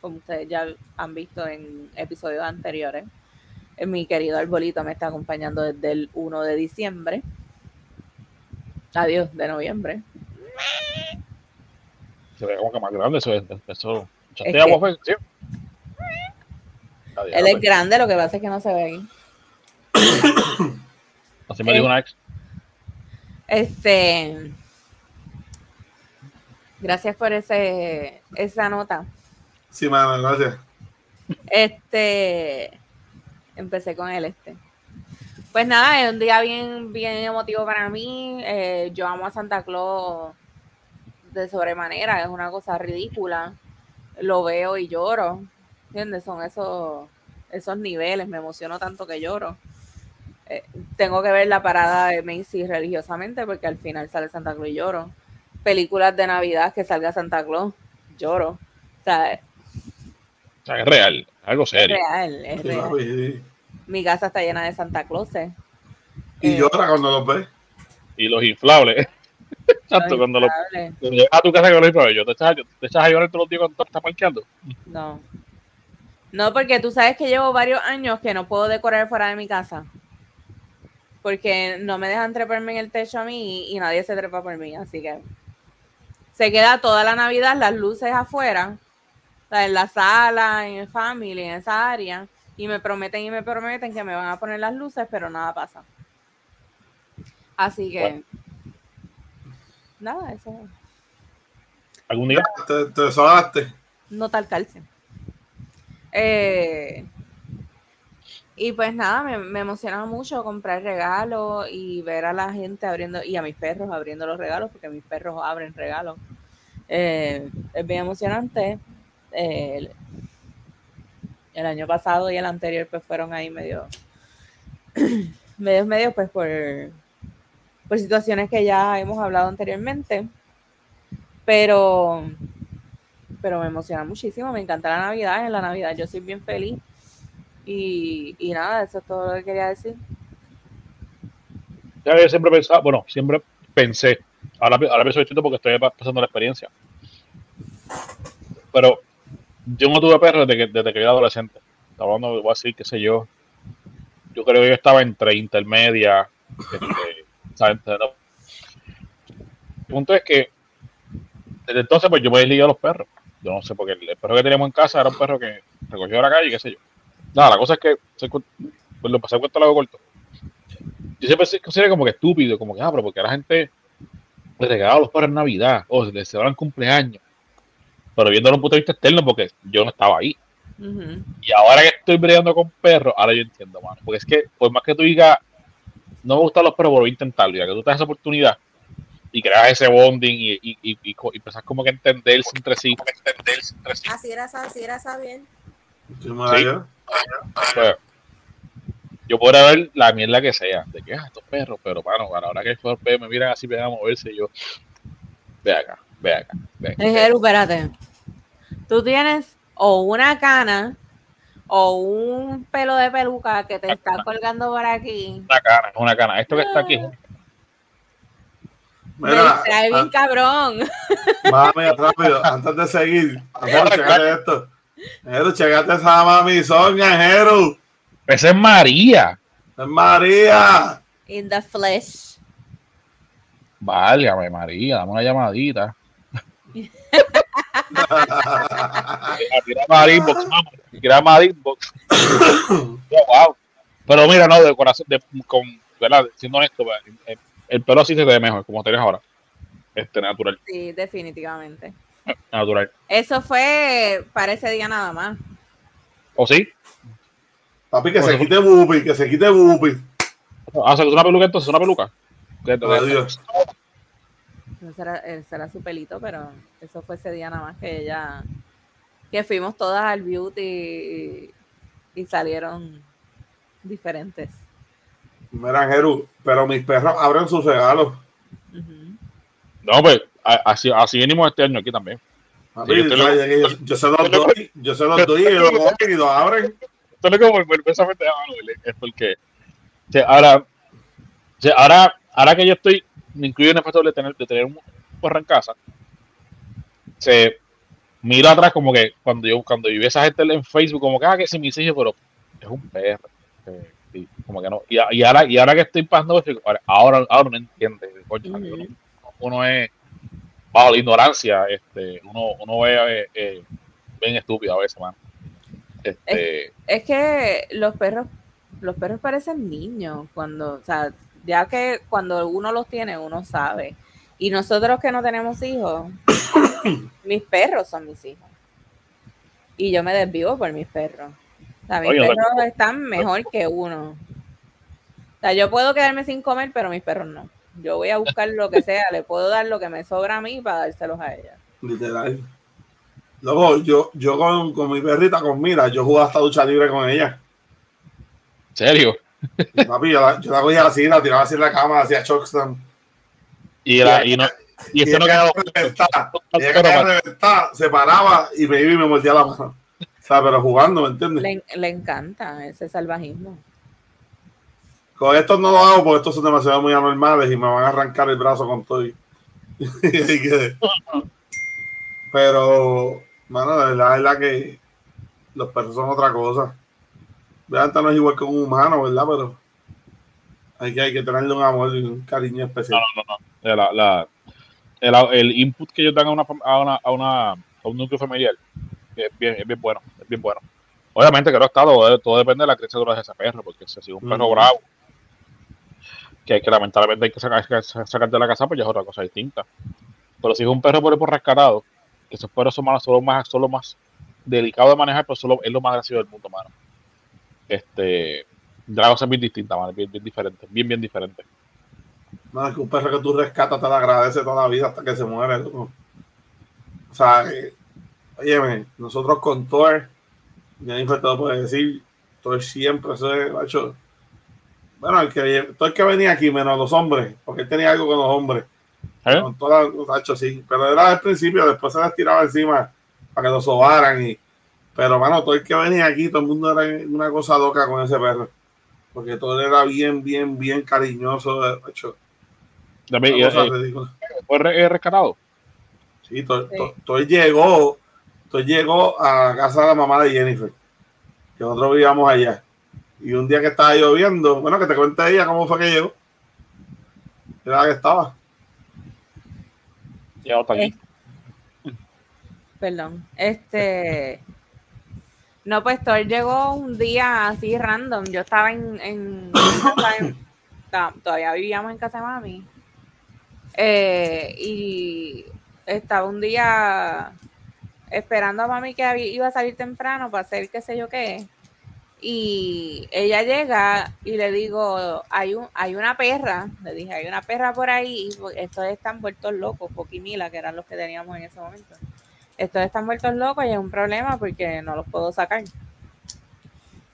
como ustedes ya han visto en episodios anteriores. Eh, Mi querido arbolito me está acompañando desde el 1 de diciembre. Adiós, de noviembre. Se ve como que más grande eso. es- eso. ¿Echaste Es que- agua, fue? Sí. Adiós, Él es pues. grande, lo que pasa es que no se ve ahí. [COUGHS] Así me dijo una ex. Este. Gracias por ese, esa nota. Sí, mano, gracias. Este. Empecé con el este. Pues nada, es un día bien, bien emotivo para mí. Eh, yo amo a Santa Claus de sobremanera, es una cosa ridícula. Lo veo y lloro. ¿Entiendes? Son esos, esos niveles, me emociono tanto que lloro. Eh, tengo que ver la parada de Macy religiosamente porque al final sale Santa Claus y lloro. Películas de Navidad que salga Santa Claus, lloro. O sea, es O sea, es real, algo serio. real, es real. Mi casa está llena de Santa Clauses. Y Eh, llora cuando los ve. Y los inflables. [LAUGHS] Exacto, cuando lo, a tu casa con los inflables, yo te echas, te echas a llorar todos los días cuando estás parqueando. No. No, porque tú sabes que llevo varios años que no puedo decorar fuera de mi casa. Porque no me dejan treparme en el techo a mí y, y nadie se trepa por mí. Así que se queda toda la Navidad las luces afuera, o sea, en la sala, en el family, en esa área. Y me prometen y me prometen que me van a poner las luces, pero nada pasa. Así que. Bueno. Nada, eso. Algún día, Te, te no tal calcio. Eh, y pues nada, me, me emociona mucho comprar regalos y ver a la gente abriendo, y a mis perros abriendo los regalos, porque mis perros abren regalos. Eh, es bien emocionante. El, año pasado y el anterior pues fueron ahí medio, [CLEARS THROAT] medios, medios pues por, por situaciones que ya hemos hablado anteriormente. Pero pero me emociona muchísimo, me encanta la Navidad, en la Navidad yo soy bien feliz. Y, y nada, eso es todo lo que quería decir. ya yo siempre pensaba, bueno, siempre pensé, ahora, ahora pienso distinto porque estoy pasando la experiencia. Pero yo no tuve perro desde que, desde que era adolescente. Estaba hablando, voy a decir, qué sé yo. Yo creo que yo estaba entre intermedia. Este. El punto es que desde entonces pues yo me desligué a los perros. Yo no sé, porque el, el perro que teníamos en casa era un perro que recogió de la calle, qué sé yo. Nada, la cosa es que, se pues lo pasé cuento largo corto. Yo siempre se considero como que estúpido, como que, ah, pero porque la gente le regala a los perros en Navidad, o les celebran cumpleaños. Pero viéndolo desde un punto de vista externo, porque yo no estaba ahí. Y ahora que estoy bregando con perros, ahora yo entiendo, mano. Porque es que, por más que tú digas, no me gustan los perros, pero voy a intentarlo. Ya que tú te das esa oportunidad y creas ese bonding y, y, y, y, y empezás como que a entenderse entre sí. Entenderse entre sí. Así era, así era saber. ¿Qué Sí. Pues, yo podría ver la mierda que sea, de que ah, estos perros, pero bueno, a la hora que estos perros me miran así, me van a moverse, yo, ve acá, ve acá, ve acá. Jeru, espérate. Tú tienes o una cana o un pelo de peluca que te está colgando por aquí. Una cana, es una cana. Esto que está aquí, Me Mira, distrae bien ah, cabrón. mami, rápido, antes de seguir, Jero, checate esto. Jero, checate esa mami soña, Jero. esa es María. Es María. In the flesh. Válgame, María, dame una llamadita. Tira inbox, vamos. Tira inbox. [COUGHS] Oh, wow. Pero mira, no, de corazón, de, con, ¿verdad? Siendo honesto, el, el pelo sí se te ve mejor, como tienes ahora. Este, natural, Sí, definitivamente. Natural. Eso fue para ese día nada más. ¿O sí? Papi, que se quite Bupi, que se quite Bupi. Ah, o sea, es una peluca entonces, una peluca. Adiós. Ese era, ese era su pelito, pero eso fue ese día nada más que ella, que fuimos todas al beauty y, y salieron diferentes. Mira, pero mis perros abren sus regalos. No, pues, así, así venimos este año aquí también. Sí, yo lo- yo, yo se los doy, yo se los doy y lo [LAUGHS] cogen y lo abren. Esto es Manuel, es porque o sea, ahora, o sea, ahora, ahora que yo estoy, me incluyo en el factor de tener, de tener un perro en casa, se miro atrás como que cuando yo cuando yo vi a esa gente en Facebook, como que ah, que sí mis hijos, pero es un perro. eh, sí, como que no. Y, y ahora, y ahora que estoy pasando, ahora, ahora, ahora uno entiende, coño, Ujú. uno, uno es bajo la ignorancia, este, uno, uno ve eh, eh, bien estúpido a veces, man. Este, Es que los perros, los perros parecen niños cuando, o sea, ya que cuando uno los tiene, uno sabe. Y nosotros que no tenemos hijos, [COUGHS] mis perros son mis hijos. Y yo me desvivo por mis perros. O sea, mis Oye, perros están mejor que uno. O sea, yo puedo quedarme sin comer, pero mis perros no. Yo voy a buscar lo que sea, le puedo dar lo que me sobra a mí para dárselos a ella. Literal. Luego, yo, yo con, con mi perrita, con Mira, yo jugaba hasta ducha libre con ella. ¿En serio? Y, papi, yo la, yo la cogía así, la tiraba así en la cama, hacía chockstand. Y, era, y, no, y ese no quedaba reventada, ella quedaba reventada, se paraba y me iba y me mordía la mano. O sea, pero jugando, ¿me entiendes? Le, le encanta ese salvajismo. Con estos no lo hago porque estos son demasiado muy anormales y me van a arrancar el brazo con todo. [LAUGHS] Pero, mano, la verdad, la verdad que los perros son otra cosa. Vean, no es igual que un humano, ¿verdad? Pero hay que, hay que tenerle un amor y un cariño especial. No, no, no. La, la- el, el input que ellos dan a, una, a, una, a, una, a un núcleo familiar es bien, es bien bueno. Es bien bueno. Obviamente que no está, todo, todo depende de la criatura de ese perro, porque si es un perro bravo, que, que lamentablemente hay que sacar, sacar de la casa, pues ya es otra cosa distinta. Pero si es un perro por, por rescatado, que esos perros son, son, los más, son los más delicados de manejar, pero solo, es lo más gracioso del mundo, mano. Este, la cosa es bien distinta, mano, bien, bien diferente, bien, bien diferente. No, es que un perro que tú rescatas te lo agradece toda la vida hasta que se muere. loco. O sea, eh, óyeme, nosotros con Thor, Jennifer te lo puede decir, Thor siempre se ha hecho. Bueno, el que, todo el que venía aquí, menos los hombres, porque él tenía algo con los hombres. ¿Eh? Con todas los hachos, sí. Pero era al principio, después se les tiraba encima para que lo sobaran. Y, pero, mano, todo el que venía aquí, todo el mundo era una cosa loca con ese perro. Porque todo era bien, bien, bien cariñoso. De hecho, También, ridícula. ¿Fue re- eh, rescatado? Sí, Toy, Sí. Toy- Toy llegó, Toy llegó a la casa de la mamá de Jennifer, que nosotros vivíamos allá. Y un día que estaba lloviendo, bueno, que te cuente ella cómo fue que llegó. Era que estaba. Ya no está aquí. Eh, Perdón. Este. No, pues Thor llegó un día así random. Yo estaba en. en- [COUGHS] todavía vivíamos en casa de mami. Eh, y estaba un día esperando a mami que había- iba a salir temprano para hacer qué sé yo qué. Y ella llega y le digo, hay un, hay una perra, le dije, hay una perra por ahí, y estos están vueltos locos, Poki y Mila, que eran los que teníamos en ese momento. Estos están vueltos locos y es un problema porque no los puedo sacar.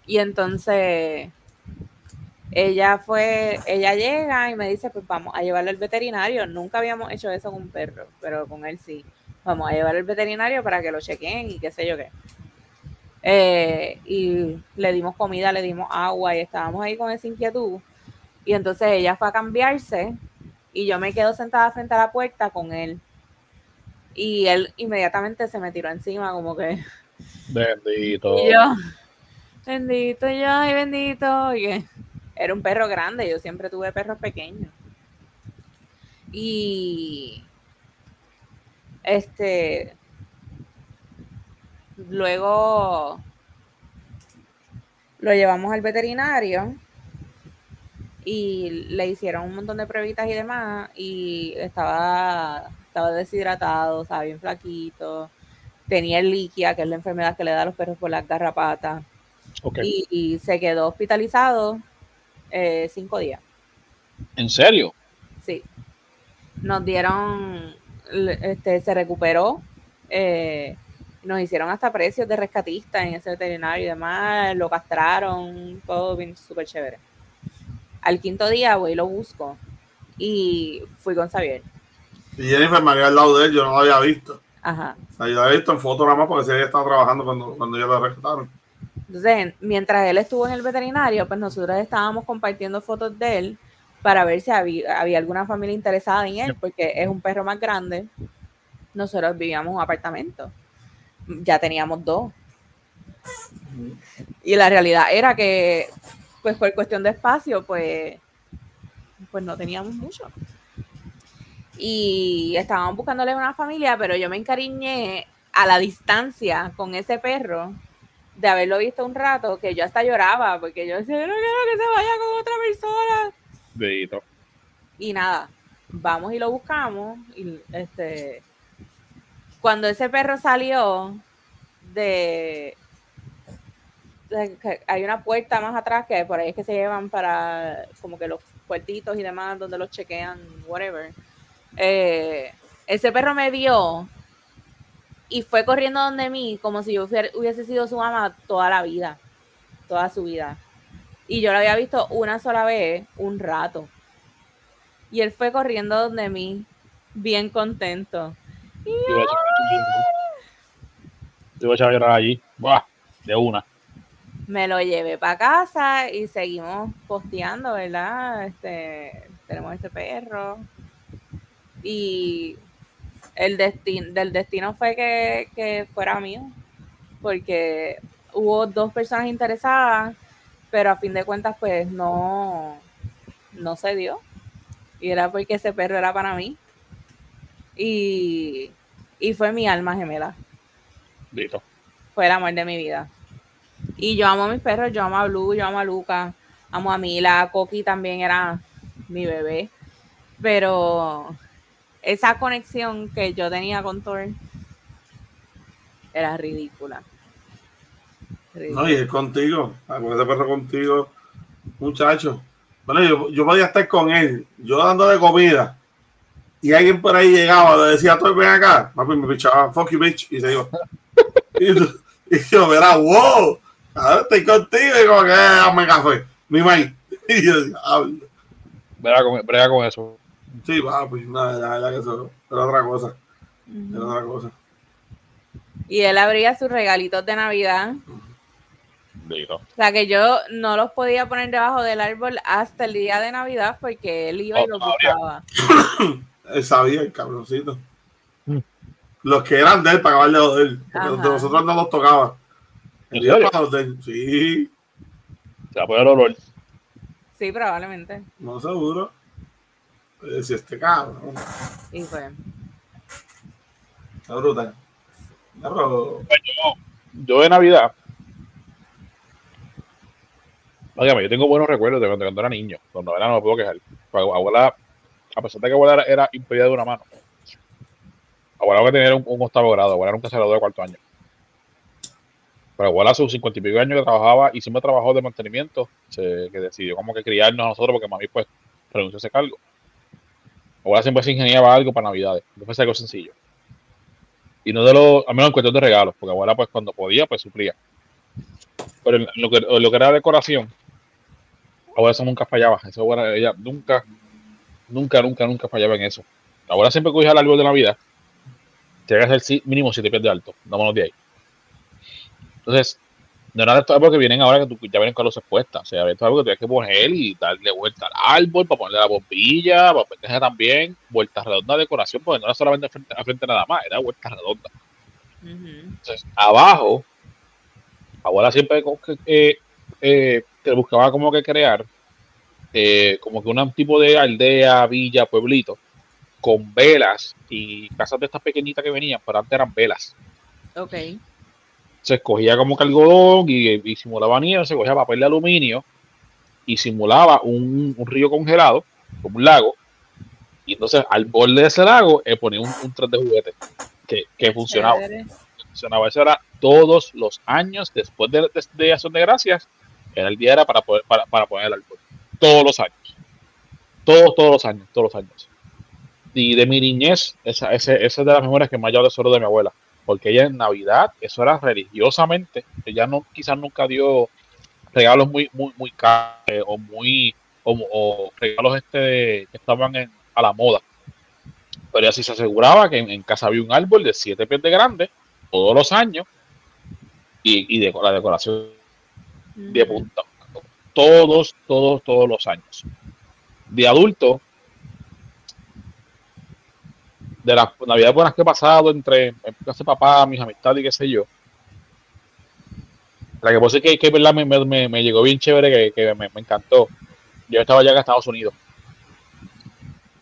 Y entonces ella fue, ella llega y me dice, pues vamos a llevarlo al veterinario. Nunca habíamos hecho eso con un perro, pero con él sí. Vamos a llevarlo al veterinario para que lo chequen y qué sé yo qué. Eh, y le dimos comida, le dimos agua y estábamos ahí con esa inquietud. Y entonces ella fue a cambiarse y yo me quedo sentada frente a la puerta con él. Y él inmediatamente se me tiró encima como que... Bendito. Y yo, bendito yo, ay bendito. Y era un perro grande, yo siempre tuve perros pequeños. Y este luego lo llevamos al veterinario y le hicieron un montón de pruebitas y demás y estaba estaba deshidratado, estaba bien flaquito, tenía el liquia, que es la enfermedad que le da a los perros por las garrapatas, y, y se quedó hospitalizado eh, cinco días. ¿En serio? Sí. Nos dieron, este, se recuperó, eh, nos hicieron hasta precios de rescatista en ese veterinario y demás, lo castraron, todo bien súper chévere. Al quinto día, voy y lo busco y fui con Xavier. Y Jennifer me había al lado de él, yo no lo había visto. Ajá. O sea, yo lo había visto en foto nada más porque había estado trabajando cuando, cuando ellos lo rescataron. Entonces, mientras él estuvo en el veterinario, pues nosotros estábamos compartiendo fotos de él para ver si había, había alguna familia interesada en él, porque es un perro más grande. Nosotros vivíamos en un apartamento. Ya teníamos dos. Y la realidad era que, pues por cuestión de espacio, pues, pues no teníamos mucho. Y estábamos buscándole una familia, pero yo me encariñé a la distancia con ese perro de haberlo visto un rato, que yo hasta lloraba, porque yo decía, no quiero que se vaya con otra persona. Bendito. Y nada, vamos y lo buscamos. Y este, cuando ese perro salió de, que hay una puerta más atrás que por ahí es que se llevan para como que los puertitos y demás donde los chequean, whatever. Eh, ese perro me vio y fue corriendo donde mí como si yo hubiese sido su mamá toda la vida, toda su vida. Y yo lo había visto una sola vez, un rato. Y él fue corriendo donde mí, bien contento. Yo iba a echar a llorar allí. Buah, de una. me lo llevé para casa y seguimos posteando, ¿verdad? Este, tenemos este perro. Y el destino, del destino fue que, que fuera mío, porque hubo dos personas interesadas, pero a fin de cuentas, pues no, no se dio. Y era porque ese perro era para mí. Y, y fue mi alma gemela. Bendito. fue el amor de mi vida. Y yo amo a mis perros, yo amo a Blue, yo amo a Luca, amo a Mila, Coqui también era mi bebé. Pero esa conexión que yo tenía con Thor era ridícula. Ridícula. No, y es contigo, con ese perro contigo, muchacho. Bueno, yo, yo podía estar con él, yo dándole comida, y alguien por ahí llegaba, le decía, tú ven acá, papi me pichaba, fuck you bitch, y se iba. [LAUGHS] y, tú- y yo, verá, wow, ahora estoy contigo, y como que, "Eh, dame café, mi maíz. Y yo decía, "Ah, Brega con, brega con eso. sí, papi, no, la verdad que eso era otra cosa, era otra cosa. Y él abría sus regalitos de Navidad. Bendito. O sea que yo no los podía poner debajo del árbol hasta el día de Navidad porque él iba y Oh, los buscaba. [COUGHS] Él sabía, el cabroncito. Mm. Los que eran de él para acabar de joder, porque Ajá. los de nosotros no los tocaba. El ¿En día serio? para los de él, sí. Se va a poner olor. Sí, probablemente. No seguro. Eh, Si este cabrón. Y fue. Está brutal. Yo, yo de Navidad. Óigame, yo tengo buenos recuerdos de cuando, cuando era niño. Cuando era no me puedo quejar. Abuela, a pesar de que abuela era, era impedida de una mano. Abuela que tenía un, un octavo grado. Abuela nunca se graduó de cuarto año. Pero abuela a sus cincuenta y pico años que trabajaba y siempre trabajó de mantenimiento. Que decidió como que criarnos a nosotros porque mami pues renunció a ese cargo. Abuela siempre se ingeniaba algo para navidades. No fue algo sencillo. Y no de los, a menos en cuestión de regalos, porque abuela pues cuando podía pues sufría. Pero en lo que, lo que era decoración, ahora eso nunca fallaba. Eso era- ella nunca, nunca, nunca, nunca fallaba en eso. Ahora siempre cogía el árbol de Navidad, tiene que ser mínimo 7 pies de alto. Vámonos de ahí. Entonces, no era de estos árboles que vienen ahora que tú, ya vienen con luces puestas. O sea, esto es algo que tienes que poner y darle vuelta al árbol para ponerle la bombilla, para ponerle también vueltas redondas de decoración, porque no era solamente al frente, al frente nada más, era vueltas redondas. Entonces, abajo, abuela siempre que, eh, eh, que buscaba como que crear eh, como que un tipo de aldea, villa, pueblito, con velas y casas de estas pequeñitas que venían, pero antes eran velas. Ok. Se escogía como que algodón y, y simulaba nieve, se cogía papel de aluminio y simulaba un, un río congelado, como un lago, y entonces al borde de ese lago eh, ponía un, un tren de juguete que, que funcionaba funcionaba. Eso era todos los años después de, de, de Acción de Gracias. Era el día era para, poder, para, para poner el árbol. Todos los años. Todos, todos los años. Todos los años. Y de mi niñez, esa, ese, esa es de las memorias que más yo tesoro de mi abuela. Porque ella en Navidad, eso era religiosamente. Ella no, quizás nunca dio regalos muy, muy, muy caros eh, o muy, o, o regalos este que estaban en- a la moda. Pero ella sí se aseguraba que en, en casa había un árbol de siete pies de grande todos los años y, y de, la decoración de punta. Todos, todos, todos los años. De adulto, de las navidades buenas que he pasado entre en casa papá, mis amistades y qué sé yo. La que puedo decir que, que verdad me, me- me- llegó bien chévere, que, que me, me encantó. Yo estaba allá en Estados Unidos.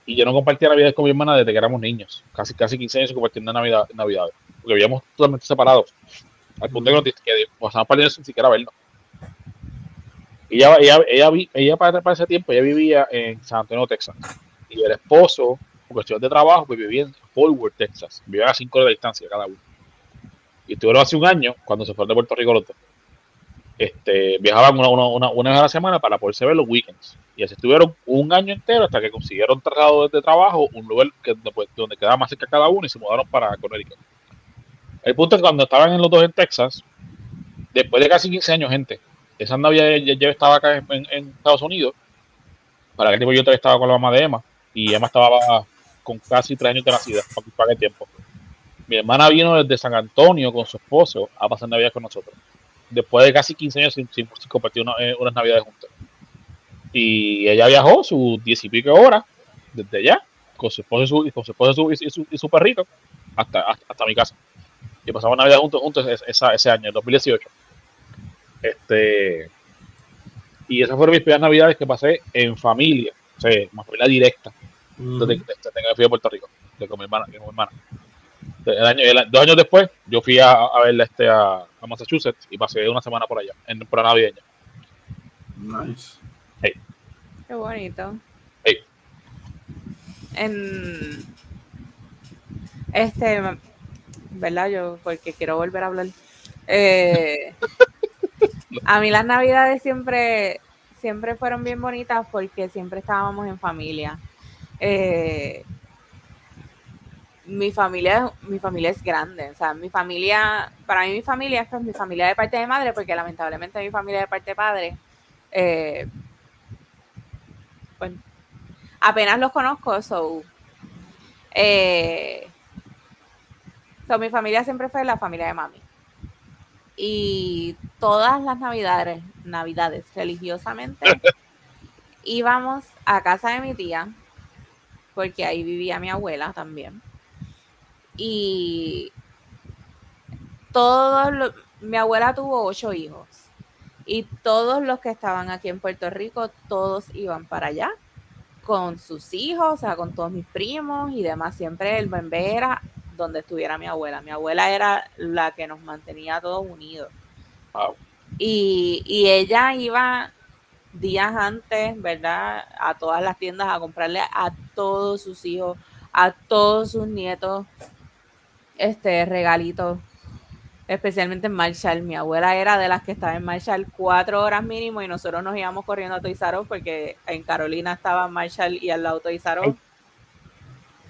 Y yo no compartía navidades con mi hermana desde que éramos niños. Casi, casi 15 años compartiendo navidad, navidades. Porque vivíamos totalmente separados. Al punto de que, nos que pasamos par de años sin siquiera vernos. Ella, ella, ella, ella para, para ese tiempo, ella vivía en San Antonio, Texas. Y el esposo, por cuestión de trabajo, pues vivía en Fort Worth, Texas. Vivía a 5 horas de distancia cada uno. Y estuvieron hace un año, cuando se fueron de Puerto Rico los dos. Este, viajaban una, una, una, vez a la semana para poderse ver los weekends. Y así estuvieron un año entero hasta que consiguieron traslado de trabajo, un lugar que, donde, quedaba más cerca cada uno y se mudaron para Connecticut. El punto es que cuando estaban los dos en Texas, después de casi 15 años, gente, esa Navidad ya, ya estaba acá en, Estados Unidos. Para aquel tiempo yo todavía estaba con la mamá de Emma y Emma estaba con casi tres años de nacida para, para aquel tiempo. Mi hermana vino desde San Antonio con su esposo a pasar Navidad con nosotros. Después de casi 15 años sin, sin- compartir una- eh, unas Navidades juntos. Y ella viajó sus diez y pico horas desde allá con su esposo y su, con su, esposo y su, y su, perrito hasta, hasta, hasta mi casa. Y pasamos Navidad juntos, juntos ese, ese año, el 2018. Este, y esas fueron mis primeras navidades que pasé en familia, o sea, en familia directa, desde, desde que fui a Puerto Rico, de con mi hermana. con mi hermana. El año- el- dos años después, yo fui a, a verla este, a, a Massachusetts y pasé una semana por allá, en temporada navideña. Nice. Qué bonito. Hey. En este, ¿verdad? Yo, porque quiero volver a hablar. Eh, [LAUGHS] a mí las navidades siempre, siempre fueron bien bonitas porque siempre estábamos en familia. Eh, mi familia, mi familia es grande, o sea, mi familia, para mí mi familia es pues, mi familia de parte de madre, porque lamentablemente mi familia de parte de padre, eh, pues, apenas los conozco, so, eh, so, mi familia siempre fue la familia de mami. Y todas las navidades, navidades religiosamente, [LAUGHS] íbamos a casa de mi tía, porque ahí vivía mi abuela también. Y todos los, mi abuela tuvo ocho hijos. Y todos los que estaban aquí en Puerto Rico, todos iban para allá con sus hijos, o sea, con todos mis primos y demás. Siempre el bebé era donde estuviera mi abuela. Mi abuela era la que nos mantenía todos unidos. Wow. Y, y ella iba días antes, ¿verdad? A todas las tiendas a comprarle a todos sus hijos, a todos sus nietos, este regalito, especialmente en Marshall. Mi abuela era de las que estaba en Marshall cuatro horas mínimo y nosotros nos íbamos corriendo a Us porque en Carolina estaba Marshall y al lado Us.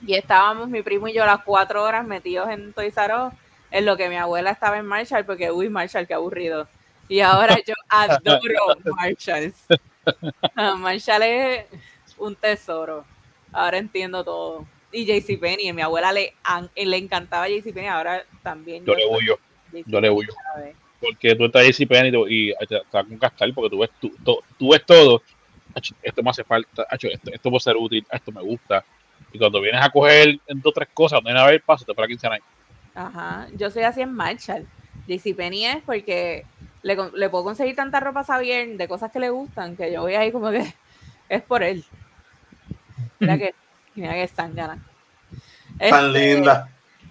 Y estábamos mi primo y yo las cuatro horas metidos en Toys R Us, en lo que mi abuela estaba en Marshall porque, uy, Marshall, qué aburrido. Y ahora yo [LAUGHS] adoro Marshalls. Ah, Marshall es un tesoro. Ahora entiendo todo. Y JCPenney, mi abuela le, le encantaba JCPenney, ahora también. Yo le huyo, yo le huyo. porque tú estás ahí y, te, te va con cascar porque tú ves, tú, tú, tú ves todo. Esto me hace falta, esto, esto puede ser útil, esto me gusta. Y cuando vienes a coger en dos o tres cosas, no hay nada a ver, pásate para 15 años. Ajá, yo soy así en Marshall. JCPenney es porque le, con- le puedo conseguir tanta ropa a Xavier de cosas que le gustan que yo voy ahí como que [LAUGHS] es por él. Mira que, mira que están ganas. Tan linda.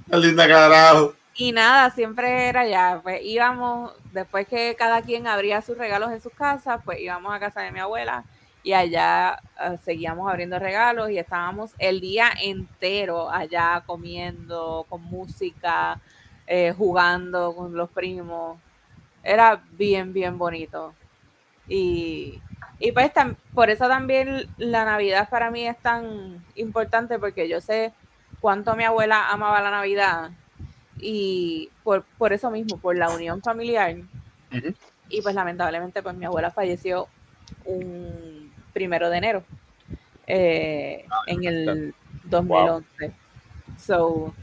Tan linda carajo. Y nada, siempre era ya, pues íbamos, después que cada quien abría sus regalos en sus casas, pues íbamos a casa de mi abuela y allá eh, seguíamos abriendo regalos y estábamos el día entero allá comiendo, con música, eh, jugando con los primos. Era bien, bien bonito. Y, y pues por eso también la Navidad para mí es tan importante porque yo sé cuánto mi abuela amaba la Navidad y por, por eso mismo, por la unión familiar. Y pues lamentablemente pues mi abuela falleció un primero de enero eh, en el 2011. So,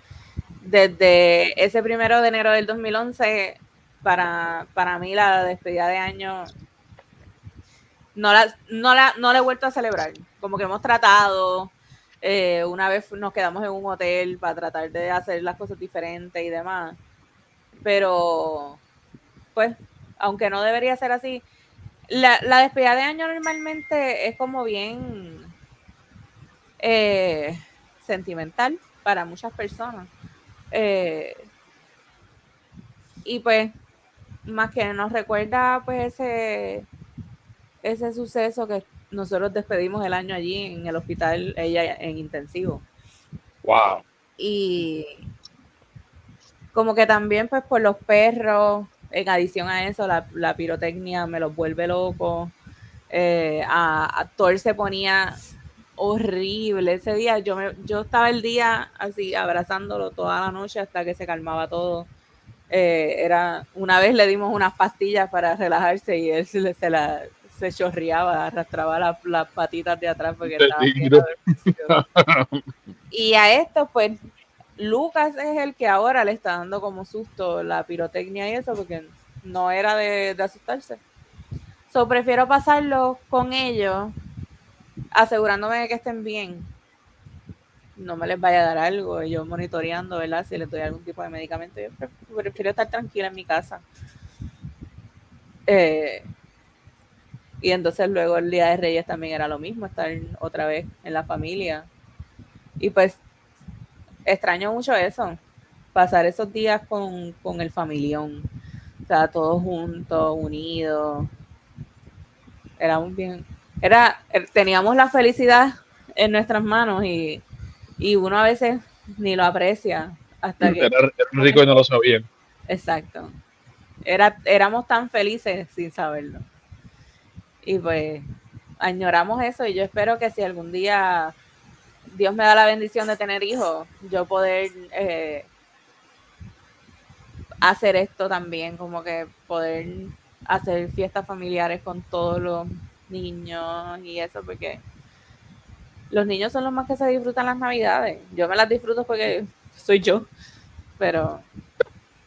desde ese primero de enero del 2011, para, para mí la despedida de año no la, no la, no la he vuelto a celebrar. Como que hemos tratado, eh, una vez nos quedamos en un hotel para tratar de hacer las cosas diferentes y demás. Pero, pues, aunque no debería ser así, la, la despedida de año normalmente es como bien eh, sentimental para muchas personas. Eh, y pues, más que nos recuerda pues ese, ese suceso que nosotros despedimos el año allí en el hospital, ella en intensivo. Wow. Y como que también pues por los perros, en adición a eso, la, la pirotecnia me los vuelve loco. Eh, a, a Thor se ponía horrible ese día. Yo, me, yo estaba el día así abrazándolo toda la noche hasta que se calmaba todo. Eh, era una vez le dimos unas pastillas para relajarse y él se, se la se chorreaba, arrastraba la- las patitas de atrás porque estaba de [LAUGHS] y a esto, pues, Lucas es el que ahora le está dando como susto la pirotecnia y eso, porque no era de, asustarse. So, prefiero pasarlo con ellos, asegurándome de que estén bien. No me les vaya a dar algo, yo monitoreando, ¿verdad? Si les doy algún tipo de medicamento. Yo pref- prefiero estar tranquila en mi casa. Eh, y entonces luego el Día de Reyes también era lo mismo, estar otra vez en la familia. Y pues extraño mucho eso, pasar esos días con, con el familión, o sea, todos juntos, unidos. Era muy bien, era, er- teníamos la felicidad en nuestras manos y, y uno a veces ni lo aprecia hasta que, Era, era rico y no lo sabían. exacto, era, éramos tan felices sin saberlo. Y pues añoramos eso y yo espero que si algún día Dios me da la bendición de tener hijos, yo poder eh, hacer esto también, como que poder hacer fiestas familiares con todos los niños y eso, porque los niños son los más que se disfrutan las navidades. Yo me las disfruto porque soy yo, pero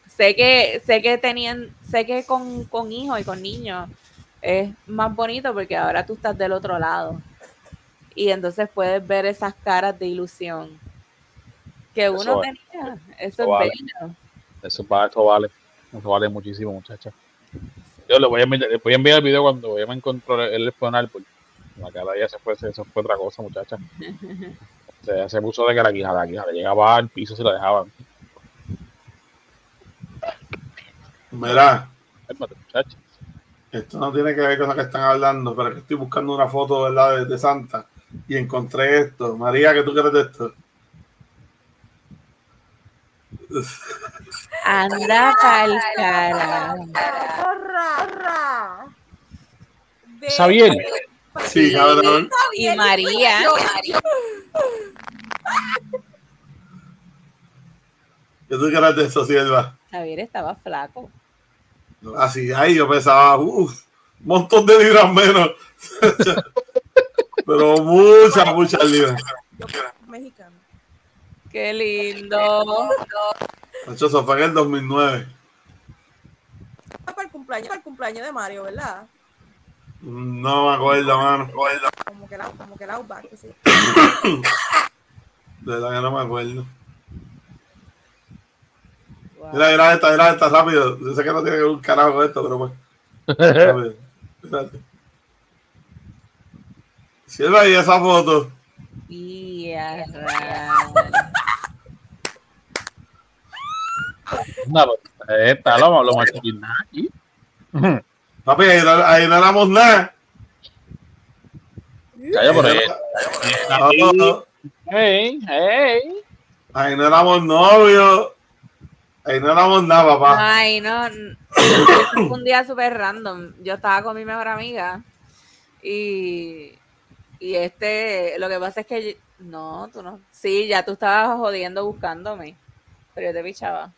sé que sé que tenían, sé que con, con hijos y con niños es más bonito porque ahora tú estás del otro lado y entonces puedes ver esas caras de ilusión que uno Eso es. tenía. Eso es Eso vale. bello. Eso, va- eso vale. Eso vale muchísimo, muchacha. Yo le voy a enviar, le voy a enviar el video cuando ella me encontró el árbol. La cara ella se fue, eso fue otra cosa, muchacha. [LAUGHS] Se, se puso de que la quijada, la quijada llegaba al piso y se la dejaban. Mira, esto no tiene que ver con lo que están hablando, pero que estoy buscando una foto, ¿verdad? De, de Santa y encontré esto. María, ¿qué tú crees de esto? Anda pa'l. Ve- Xavier, Sí, cabrón. Y María. ¿Qué tú crees de eso, Sierva? Javier estaba flaco. Así, ahí yo pensaba, uff, un montón de libras menos. [LAUGHS] Pero muchas, muchas libras. Mexicano. Qué lindo. Nacho, eso fue en el 2009. Para el cumpleaños, para el cumpleaños de Mario, ¿verdad? No me acuerdo, mano. Como que out- como que el Outback, que sí. De verdad que no me acuerdo. Wow. Mira, mira esta, mira esta, rápido. Yo sé que no tiene que ver un carajo con esto, pero pues. [LAUGHS] Rápido. Espérate. Sierva ahí esa foto. Y [LAUGHS] a. No, pues, esta lo, lo más aquí. [LAUGHS] Papi, ahí no, ahí no éramos nada. Calla por ahí. No, Hey, hey. ahí no éramos novios. Ahí no éramos nada, papá. Ay, no. Fue un día súper random. Yo estaba con mi mejor amiga y, y este, lo que pasa es que, no, tú no. Sí, ya tú estabas jodiendo buscándome, pero yo te pichaba.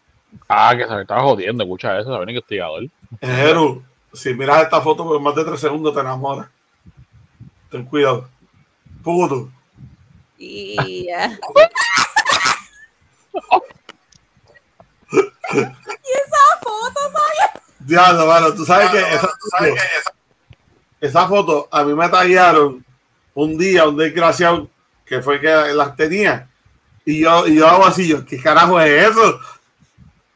Ah, que se me estaba jodiendo, escucha eso, saben investigador. Jeru, si miras esta foto por más de tres segundos te enamoras. Ten cuidado. Puto. Y [LAUGHS] ya. ¡Esa foto, ¿sabes? Diablo, mano, tú sabes que esa, esa foto a mí me tallaron un día, un desgraciado que fue que las tenía. Y yo, y yo hago así, yo, ¿qué carajo es eso?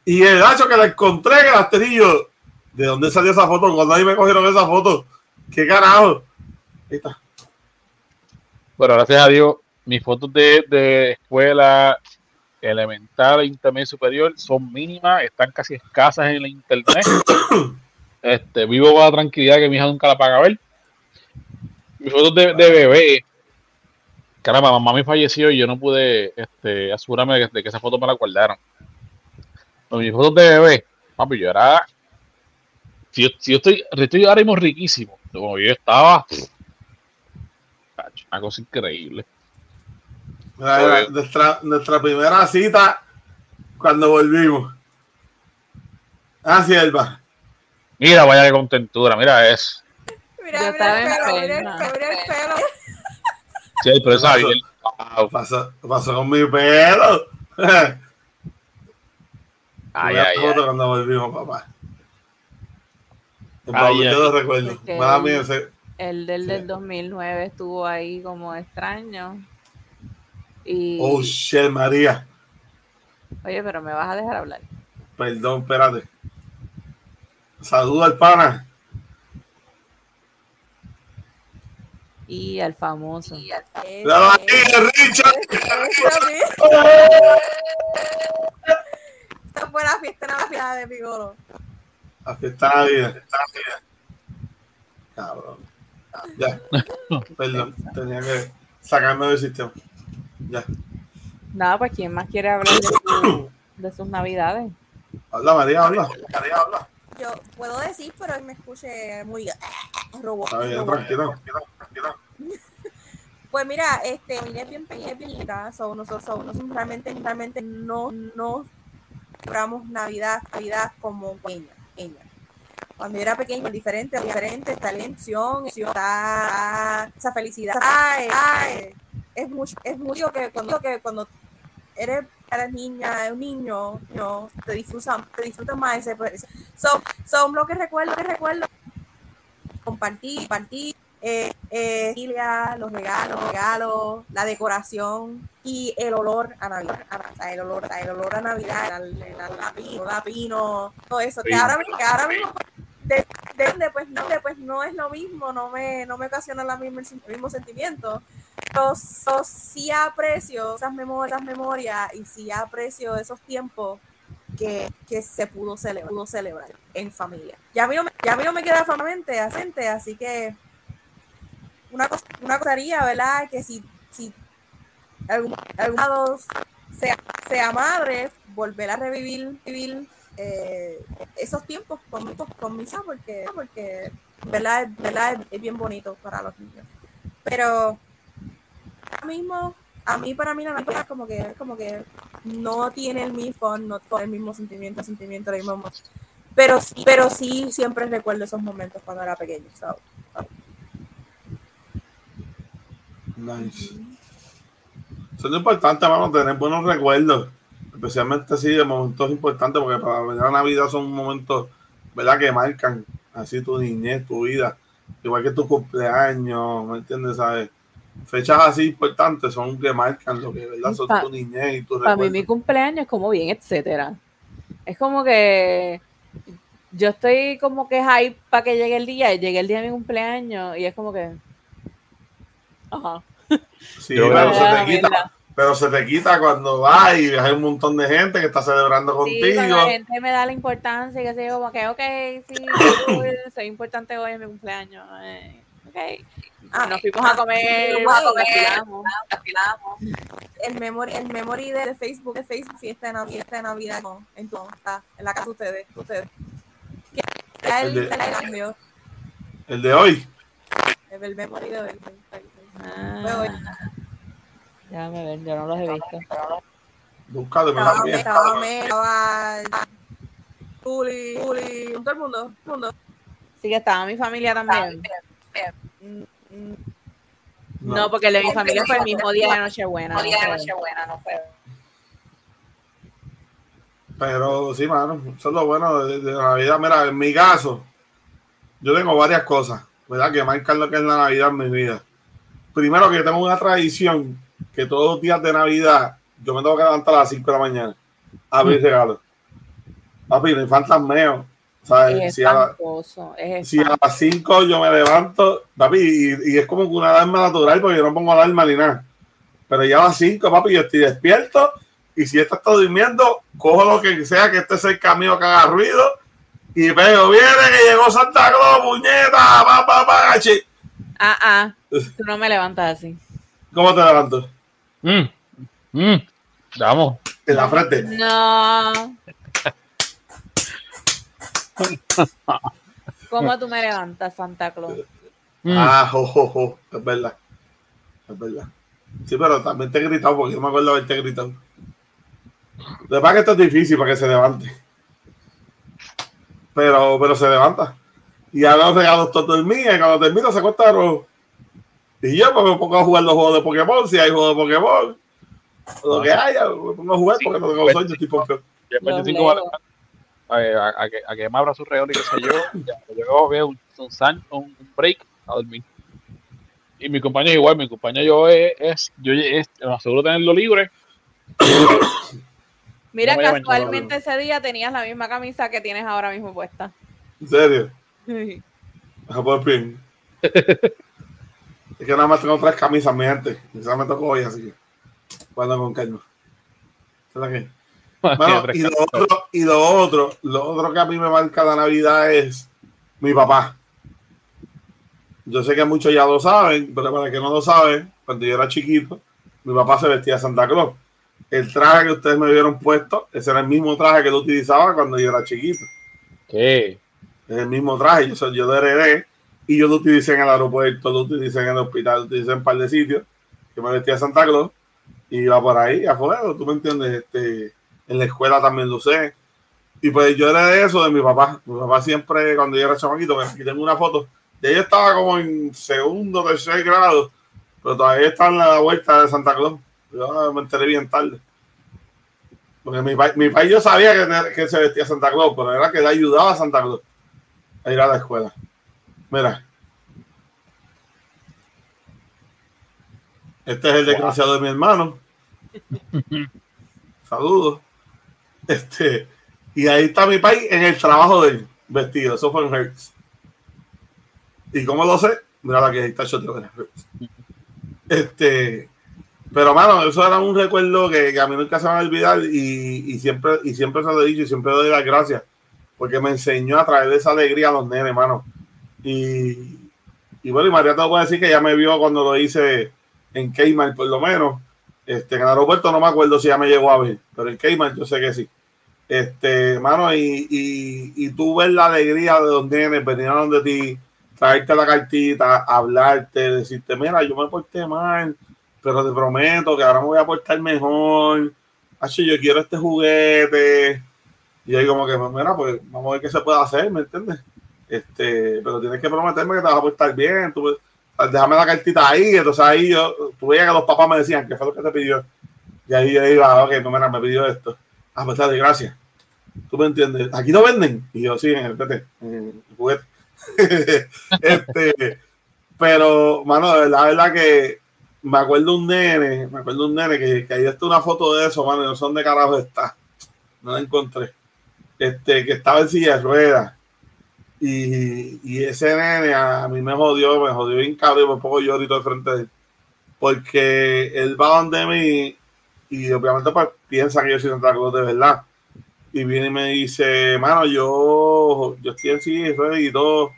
Y el hacho que la encontré que las tenía yo, ¿de dónde salió esa foto? Cuando ahí me cogieron esa foto, ¿qué carajo? Ahí está. Pero gracias a Dios, mis fotos de, de escuela elemental, intermedio y superior son mínimas, están casi escasas en la internet. [COUGHS] Este, vivo con la tranquilidad que mi hija nunca la paga a ver. Mis fotos de, de bebé, caramba, mamá me falleció y yo no pude este, asegurarme de que, de que esa foto me la guardaron. Pero mis fotos de bebé, papi, yo era. Si yo, si yo estoy, estoy ahora mismo riquísimo, como yo estaba, Una cosa increíble. Mira, nuestra, nuestra primera cita cuando volvimos. Ah, sierva. Mira, vaya de contentura, mira eso. Mira, el pelo, mira el pelo, mira el pelo. Sí, pero bien. Wow. Pasó, pasó con mi pelo. Ay, ay, foto ay. cuando volvimos, papá. El Ay, yo ay. lo recuerdo. Es que- Mala mía, ese- El del, Sí. del 2009 estuvo ahí como extraño. Y, Oh, shit, María. oye, pero me vas a dejar hablar. Perdón, espérate. Saludo al pana. Y al famoso. Míralo ahí, Richard. Esta fue la fiesta de Navidad de Pigoro. La fiesta de Navidad. Cabrón. Ya. Perdón, tenía que sacarme del sistema. Ya. Nada, pues ¿quién más quiere hablar de, su- de sus navidades? Habla, María, habla. María, habla. Yo puedo decir, pero me escuche muy robot. Está bien, robot. tranquilo. tranquilo. [LAUGHS] Pues mira, este, mi es bien pequeña, es bien so, nosotros, so, nosotros realmente, realmente no, no celebramos Navidad, Navidad como pequeña, pequeña. Cuando yo era pequeña, diferente, diferente, está la emoción, está esa felicidad, ay, ay, es mucho, es mucho que cuando, que cuando eres, eres niña, un niño, no, te disfrutan, te disfrutan más ese- son, son lo que recuerdo, que recuerdo, compartir, compartir, eh, eh, familia, los regalos, regalos, la decoración y el olor a Navidad, el olor, el olor a Navidad, el pino, la pino, todo eso, que Sí. ahora, mismo- que ahora mismo de, de donde pues no, de, pues no es lo mismo, no me, no me ocasiona la misma, el mismo sentimiento. Pero so- sí aprecio esas memorias, esas memorias y sí aprecio esos tiempos que, que se pudo celebrar, pudo celebrar en familia. Ya a mí no me, ya a mí no me queda acente, así que una cosa, una ¿verdad? Que si, si algún, lado sea, sea madre, volver a revivir, vivir eh, esos tiempos con, con mi hija, porque, porque ¿verdad? ¿verdad? Es bien bonito para los niños. Pero ahora mismo, a mí, para mí, la Navidad como que, como que no tiene el mismo, no tiene el mismo sentimiento, sentimiento, la misma, Pero sí, pero sí siempre recuerdo esos momentos cuando era pequeño, ¿sabes? Nice. Eso es lo importante, vamos tener buenos recuerdos. Especialmente así de momentos importantes, porque para venir a Navidad son momentos, ¿verdad? Que marcan así tu niñez, tu vida. Igual que tu cumpleaños, ¿me entiendes? ¿Sabes? Fechas así importantes son que marcan lo que, ¿verdad? Son Pa- tu niñez y tu Para mí mi cumpleaños es como bien, etcétera. Es como que yo estoy como que hype para que llegue el día y llegue el día de mi cumpleaños y es como que... Ajá. Sí, pero creo- se te quita. Pero se te quita cuando vas y hay un montón de gente que está celebrando Sí, contigo. la gente me da la importancia y que yo, como que, ok, sí, [COUGHS] soy importante hoy en mi cumpleaños. eh, ok. Ah, nos fuimos a comer, fuimos a comer. vacilamos. El memory, el memory de, Facebook, de Facebook, fiesta de Navidad, fiesta de Navidad no, en tu está, en la casa de ustedes, ustedes. ¿Qué el, El de-? El de hoy. El, el memory de hoy. Ah, déjame ver, yo no los he visto. Búscate, me Estaba, también. estaba, estaba Juli, Juli, todo el mundo, todo el mundo. Sí que estaba mi familia también. Mm, mm, No, porque el de mi familia fue el mismo día de Nochebuena. no fue. Pero sí, mano, eso es lo bueno de, de la Navidad. Mira, en mi caso, yo tengo varias cosas, ¿verdad? Que marcan lo que es la Navidad en mi vida. Primero que yo tengo una tradición que todos los días de Navidad yo me tengo que levantar a las 5 de la mañana a abrir regalos. Papi, no hay fantasmeo. ¿sabes? Es Si a, la- espantoso. Es si a las 5 yo me levanto, papi, y, y es como una alarma natural porque yo no pongo alarma ni nada. Pero ya a las 5, papi, yo estoy despierto y si esta está durmiendo, cojo lo que sea que esté cerca mío que haga ruido y veo, viene que llegó Santa Claus, puñeta, pa, pa. Ah, ah. [LAUGHS] Tú no me levantas así. ¿Cómo te levanto? Mm, mm, Vamos. En la frente. No. ¿Cómo tú me levantas, Santa Claus? Mm. Ah, jo, jo, jo, es verdad. Es verdad. Sí, pero también te he gritado porque yo me acuerdo de haberte gritado. De verdad que esto es difícil para que se levante. Pero, pero se levanta. Y ahora los regalos todos dormían y cuando termina se rojo. Y yo pues, me pongo a jugar los juegos de Pokémon, si hay juegos de Pokémon. Lo que haya, me pongo a jugar porque no tengo sueño, estoy pompeado. Y el Los 25 va Legos. a, a, a que, a que me abra su regalo y qué sé yo. Ya, yo veo un, un, san- un un break a dormir. Y mi compañero igual, mi compañero yo es, es yo es, me aseguro tenerlo libre. Mira, No casualmente ese día tenías la misma camisa que tienes ahora mismo puesta. En serio. [LAUGHS] Sí. Fin. [LAUGHS] es que nada más tengo tres camisas, mi gente. Quizás me tocó hoy, así que. Cuando con calma. [LAUGHS] Bueno, y, lo otro, y lo otro, lo otro que a mí me marca la Navidad es mi papá. Yo sé que muchos ya lo saben, pero para que no lo saben, cuando yo era chiquito, mi papá se vestía de Santa Claus. El traje que ustedes me vieron puesto, ese era el mismo traje que lo utilizaba cuando yo era chiquito. ¿Qué? Es el mismo traje, yo, soy- yo lo heredé y yo lo utilicé en el aeropuerto, lo utilicé en el hospital, lo utilicé en un par de sitios. Yo me vestía de Santa Claus y iba por ahí afuera, tú me entiendes, este, en la escuela también lo usé. Y pues yo heredé eso de mi papá. Mi papá siempre, cuando yo era chamaquito, me aquí tengo una foto. De ella estaba como en segundo, tercer grado, pero todavía está en la vuelta de Santa Claus. Yo me enteré bien tarde. Porque mi país, mi país yo sabía que, que se vestía Santa Claus, pero era que le ayudaba a Santa Claus a ir a la escuela. Mira. Este es el desgraciado de mi hermano. [LAUGHS] Saludos. Este, y ahí está mi país en el trabajo de él, vestido. Eso fue en Hertz. ¿Y cómo lo sé? Mira la que ahí está shoteo de Hertz. Este, pero mano, eso era un recuerdo que, que a mí nunca se me va a olvidar y, y siempre, y siempre se lo he dicho y siempre doy las gracias porque me enseñó a traer esa alegría a los nenes, mano. Y, y bueno, y María te puede decir que ya me vio cuando lo hice en Kmart, por lo menos. Este, en aeropuerto no me acuerdo si ya me llegó a ver, pero en Kmart yo sé que sí. Este, mano, y, y, tú ves la alegría de los nenes venir a donde ti, traerte la cartita, hablarte, decirte, mira, yo me porté mal, pero te prometo que ahora me voy a portar mejor. Hacho, yo quiero este juguete. Y ahí como que, pues, mira, pues vamos a ver qué se puede hacer, ¿me entiendes? Este, pero tienes que prometerme que te vas a portar bien, tú, déjame la cartita ahí, entonces ahí yo, tú que los papás me decían, ¿qué fue lo que te pidió? Y ahí yo iba, ok, no, mira, me pidió esto. Ah, pues dale, gracias. ¿Tú me entiendes? ¿Aquí no venden? Y yo, sí, en el PT, en el juguete. [LAUGHS] este, pero, mano, de verdad, la verdad que me acuerdo un nene, me acuerdo un nene que, que ahí está una foto de eso, mano, no sé dónde carajo está. No la encontré. Este, que estaba en silla de ruedas. Y, y, ese nene a mí me jodió, me jodió bien cabrón, por poco yo ahorita de frente de él. Porque él va donde mí y obviamente pues piensa que yo soy Santa Cruz de verdad. Y viene y me dice, mano, yo, yo estoy silla y todo.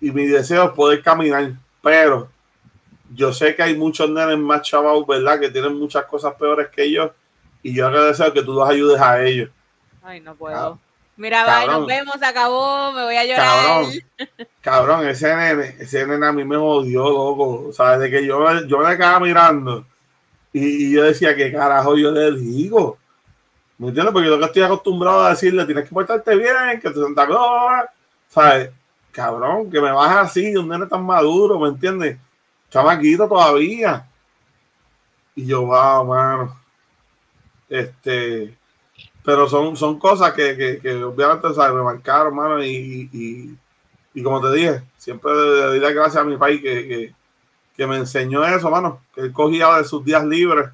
Y mi deseo es poder caminar, pero yo sé que hay muchos nenes más chavados, ¿verdad? Que tienen muchas cosas peores que ellos. Y yo agradezco que tú los ayudes a ellos. Ay, no puedo. Mira, bye, nos vemos, se acabó, me voy a llorar. Cabrón, [LAUGHS] cabrón, ese nene, ese nene a mí me odió, loco. O sea, desde que yo, yo me quedaba mirando y, y, yo decía, ¿qué carajo yo le digo? ¿Me entiendes? Porque yo que estoy acostumbrado a decirle, tienes que portarte bien, que te Santa Claus, ¿sabes? Cabrón, que me bajas así, un nene tan maduro, ¿me entiendes? Chamaquito todavía. Y yo, wow, mano. Este, pero son, son cosas que, que, obviamente ¿sabes? me marcaron, mano, y, y, y, como te dije, siempre le doy las gracias a mi país que, que, que, me enseñó eso, mano, que él cogía de sus días libres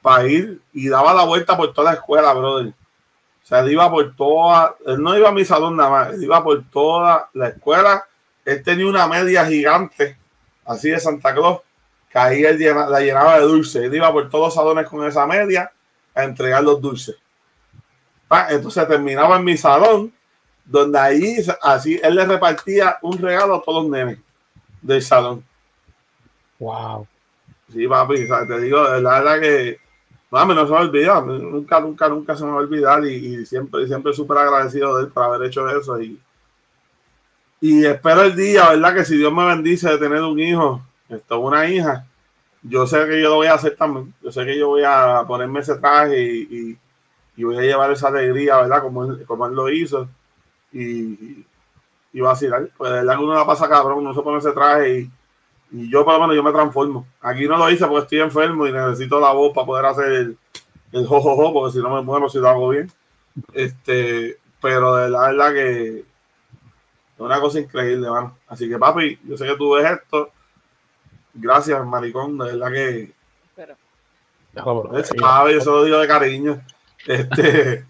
para ir y daba la vuelta por toda la escuela, brother. O sea, él iba por toda, él no iba a mi salón nada más, él iba por toda la escuela. Él tenía una media gigante, así de Santa Claus, que ahí él la llenaba de dulces. Él iba por todos los salones con esa media a entregar los dulces. Entonces terminaba en mi salón, donde ahí así él le repartía un regalo a todos los nenes del salón. Wow. Sí, papi, te digo, la verdad que mami, no se me va a olvidar, nunca, nunca, nunca se me va a olvidar y, y siempre, siempre súper agradecido de él por haber hecho eso y, y espero el día, ¿verdad? Que si Dios me bendice de tener un hijo, esto una hija, yo sé que yo lo voy a hacer también, yo sé que yo voy a ponerme ese traje y, y y voy a llevar esa alegría, ¿verdad? Como él, como él lo hizo. Y, y vacilar. Pues de verdad que uno la pasa cabrón, uno se pone ese traje y, y yo por lo menos yo me transformo. Aquí no lo hice porque estoy enfermo y necesito la voz para poder hacer el, el jojojo, porque si no me muero si lo hago bien. Este, pero de la verdad que es una cosa increíble, mano. Así que papi, yo sé que tú ves esto. Gracias, maricón, de verdad que. Pero. Sabe, yo se lo digo de cariño. Este,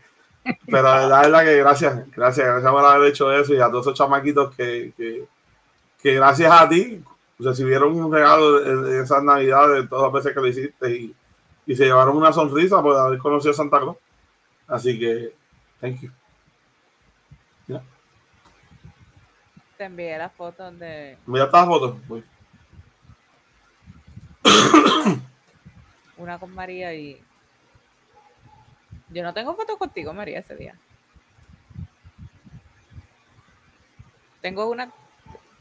pero la verdad que gracias, gracias, gracias por haber hecho eso y a todos esos chamaquitos que, que, que gracias a ti recibieron un regalo en, esas navidades, todas las veces que lo hiciste y, y, se llevaron una sonrisa por haber conocido a Santa Claus. Así que, thank you. Yeah. Te envié la foto de. Mira esta foto. Voy. Una con María y yo no tengo fotos contigo, María, ese día. Tengo una,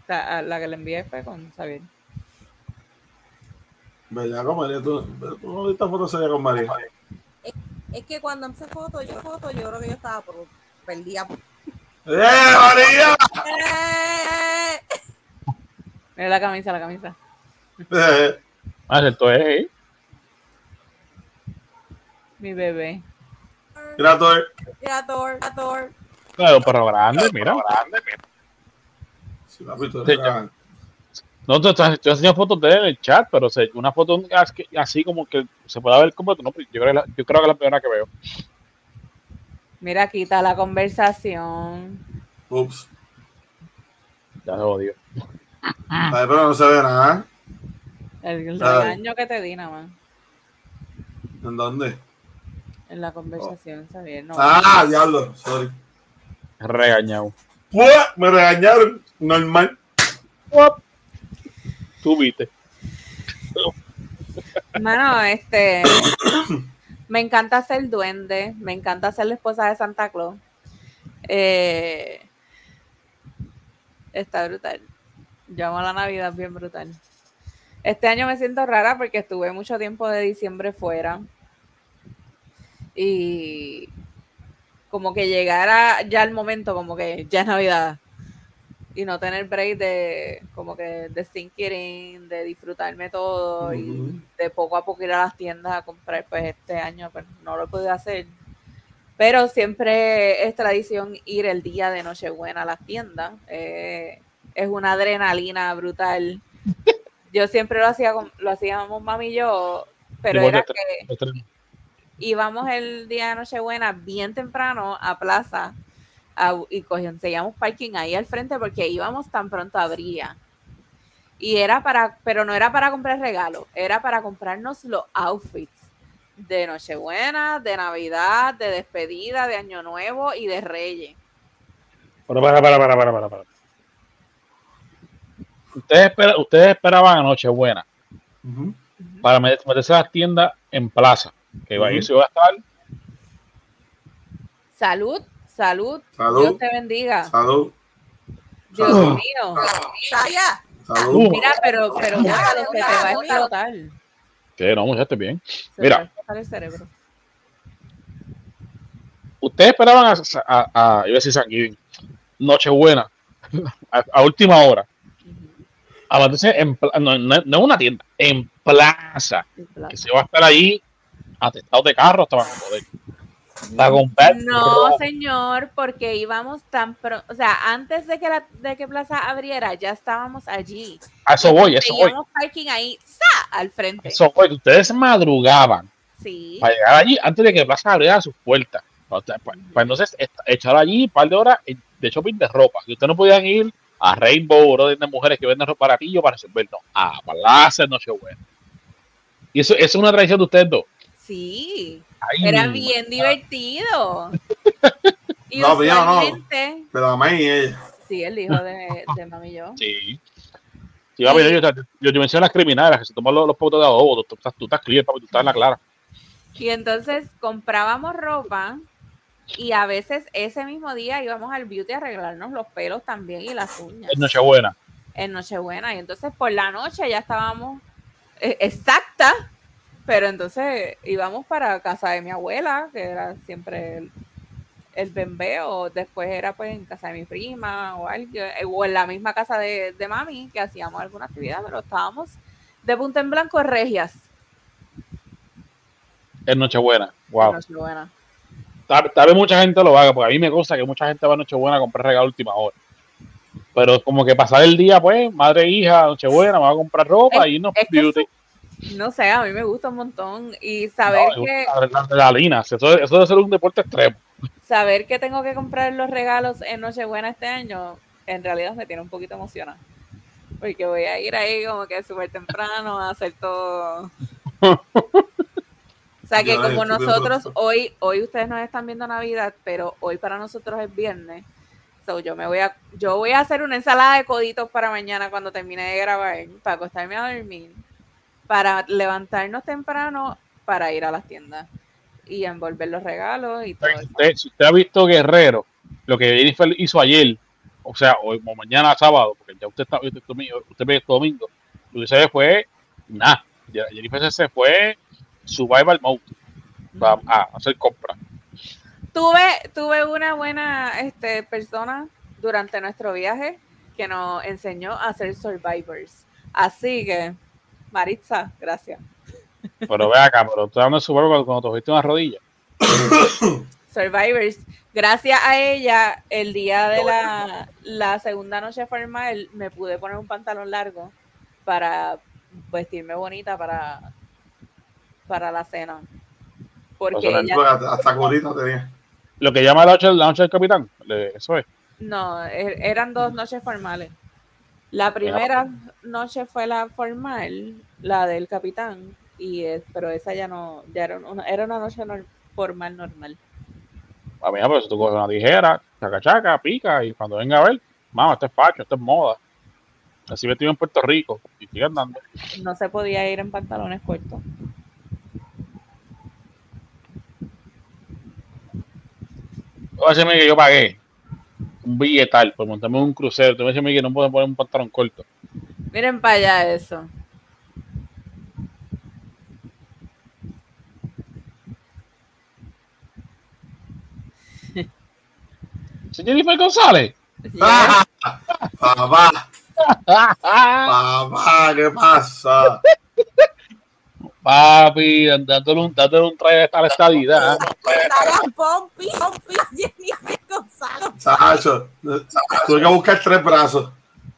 la que le envié fue con Xavier. ¿Verdad con María? ¿Tú, tú no viste fotos ella con María? Es, es, que cuando hice fotos, yo foto, yo creo que yo estaba por, perdida. ¡Eh, María! ¡Eh! [LAUGHS] Mira la camisa, la camisa. Eh. Ah, esto es, ¿eh? Mi bebé. Grator. Grator, Grator. Claro, pero grande, mira. Grande, mira. Sí, papi, tú Sí, yo- No, te te enseño fotos de él en el chat, pero se- una foto así- como que se pueda ver completo, no, yo creo, que la- yo creo que es la primera que veo. Mira, quita la conversación. Ups. Ya se odio. Ay, pero no se ve nada. El, el regaño que te di nada más. ¿En dónde? En la conversación, Xavier. No, Ah, diablo, sorry. Regañado. ¡Pua! Me regañaron. Normal. Tú viste. Mano, este. me encanta ser duende. Me encanta ser la esposa de Santa Claus. Eh, está brutal. Yo amo la Navidad bien brutal. Este año me siento rara porque estuve mucho tiempo de diciembre fuera. Y como que llegara ya el momento, como que ya es Navidad. Y no tener break de como que de in, de disfrutarme todo y de poco a poco ir a las tiendas a comprar, pues este año pues, no lo pude hacer. Pero siempre es tradición ir el día de Nochebuena a las tiendas. Eh, es una adrenalina brutal. [LAUGHS] Yo siempre lo hacía con- lo hacíamos mami y yo, pero era que Este- íbamos el día de Nochebuena bien temprano a plaza a- y conseguíamos parking ahí al frente porque íbamos tan pronto abría. Y era para, pero no era para comprar regalos, era para comprarnos los outfits de Nochebuena, de Navidad, de despedida, de Año Nuevo y de Reyes. Pero para, para, para, para, para, para. Ustedes, espera- ustedes esperaban a Nochebuena para met- meterse a las tiendas en plaza. Que iba, Ujú. eso iba a estar. Salud, salud, Salud. Dios te bendiga. Salud. Dios salud. mío. Saya, Salud. Mira, pero, pero Ya, déjalo, se te va a explotar. Que no, muchachos, bien. Se Mira. va a el cerebro. Ustedes esperaban a, a, a- iba a decir San Giving, Nochebuena, [LAUGHS] a, a última hora. A meterse en no, no, no en una tienda, en plaza. El plato. Que se va a estar ahí atestado de carro hasta para poder. Para comprar. No, señor, porque íbamos tan pronto, o sea, antes de que la de que Plaza abriera, ya estábamos allí. A eso voy, a eso voy. Parking ahí, ¡sa! al frente. Eso fue que ustedes madrugaban Sí. para llegar allí antes de que Plaza abriera sus puertas. O sea, Para, para entonces echar allí un par de horas de shopping de ropa. Si ustedes no podían ir a Rainbow o de mujeres que venden ropa para resolver, no, a Plaza Nochebuena. Y eso, eso es una tradición de ustedes dos. Sí. Ay, Era bien divertido. [LAUGHS] Y No, pero no. Pero a mí y ella. sí, el hijo de, de mami y yo. Sí. Sí, papi, yo, yo, yo, a las criminales que se toman los, los potos de adobo. Tú, estás- tú estás clear, papi, tú estás en la clara. Y entonces comprábamos ropa y a veces ese mismo día íbamos al beauty a arreglarnos los pelos también y las uñas. Es Nochebuena. en Nochebuena. Y entonces por la noche ya estábamos eh, exacta, pero entonces íbamos para casa de mi abuela, que era siempre el, el bembeo, después era pues en casa de mi prima o algo, eh, o en la misma casa de, de mami, que hacíamos alguna actividad, pero estábamos de punta en blanco regias. Es Nochebuena. en Wow. Nochebuena. Tal, tal vez mucha gente lo haga, porque a mí me consta que mucha gente va a Nochebuena a comprar regalo a última hora. Pero como que pasar el día, pues, madre e hija, Nochebuena, me va a comprar ropa Es- y no es que beauty. No sé, a mí me gusta un montón y saber No, que la adrenalina. Eso, eso debe ser un deporte extremo. saber que tengo que comprar los regalos en Nochebuena este año, en realidad me tiene un poquito emocionada. Porque voy a ir ahí como que súper temprano a hacer todo. O sea que como nosotros pronto. hoy, hoy ustedes nos están viendo Navidad, pero hoy para nosotros es viernes. So yo me voy a, yo voy a hacer una ensalada de coditos para mañana cuando termine de grabar, para acostarme a dormir, para levantarnos temprano para ir a las tiendas y envolver los regalos y todo Si usted, si usted ha visto Guerrero, lo que Jennifer hizo ayer, o sea, hoy o mañana sábado, porque ya usted está usted, domingo- usted ve esto domingo, lo que se fue nada. Jennifer se fue survival mode a hacer compras. Tuve, tuve una buena este, persona durante nuestro viaje que nos enseñó a ser survivors. Así que, Maritza, gracias. Pero ve acá, pero tú dando survival cuando te cogiste una rodilla. [COUGHS] Survivors. Gracias a ella, el día de la, la segunda noche formal, me pude poner un pantalón largo para vestirme bonita para, para la cena. Porque ella, Porque hasta, curita tenía. Lo que llama la noche, la noche del capitán, eso es. No, er- eran dos noches formales. La primera noche fue la formal, la del capitán, y es- pero esa ya no, ya era una, era una noche nor- formal normal. A mí, pues tú coges una tijera, chaca chaca, pica, y cuando venga a ver, mamá, esto es facho, esto es moda. Así vestido en Puerto Rico, y sigue andando. No se podía ir en pantalones cortos. Óyeme que yo pagué un billetal montarme en un crucero. Tú me dices que no puedo poner un pantalón corto. Miren para allá eso. [LAUGHS] ¿Sí, Jennifer González. Ah, [LAUGHS] papá, papá, ¿qué pasa? Papi, dándole un, dándole un traje a la estadidad. Estaban Pompi, Pompi, Jennifer Chacho, tuve que buscar tres brazos,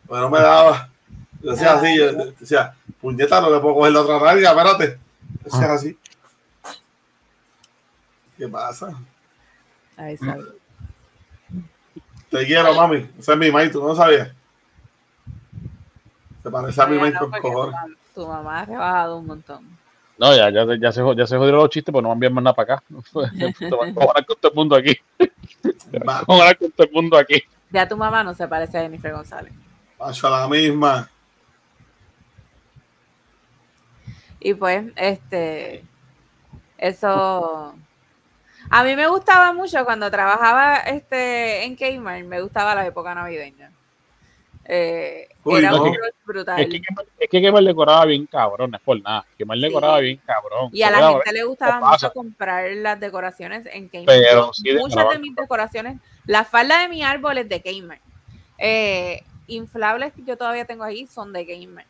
pero no me daba. Yo decía así, yo decía, puñeta, no le puedo coger la otra radio, espérate. Yo decía así. ¿Qué pasa? Te quiero, mami. Ese es mi maíz, tú no lo sabías. Se parece a mi maíz con cojones. Tu mamá ha rebajado un montón. No, ya, ya, ya, se, ya se jodieron los chistes, pues no van bien más nada para acá. [LAUGHS] Te van a con todo el mundo aquí. Te van a con todo el mundo aquí. Ya tu mamá no se parece a Jennifer González. Pacho, a la misma. Y pues, este, eso, a mí me gustaba mucho cuando trabajaba este, en Kmart, me gustaba la época navideña. Eh, Uy, era no. un rush brutal. Es que, es que Kemal decoraba bien cabrón, no es por nada. Kemal Sí. decoraba bien cabrón. y a la gente le gustaba mucho comprar las decoraciones en Kmart. Pero sí Muchas de mis decoraciones, la falda de mi árbol es de Kmart. Eh, inflables que yo todavía tengo ahí son de Kmart.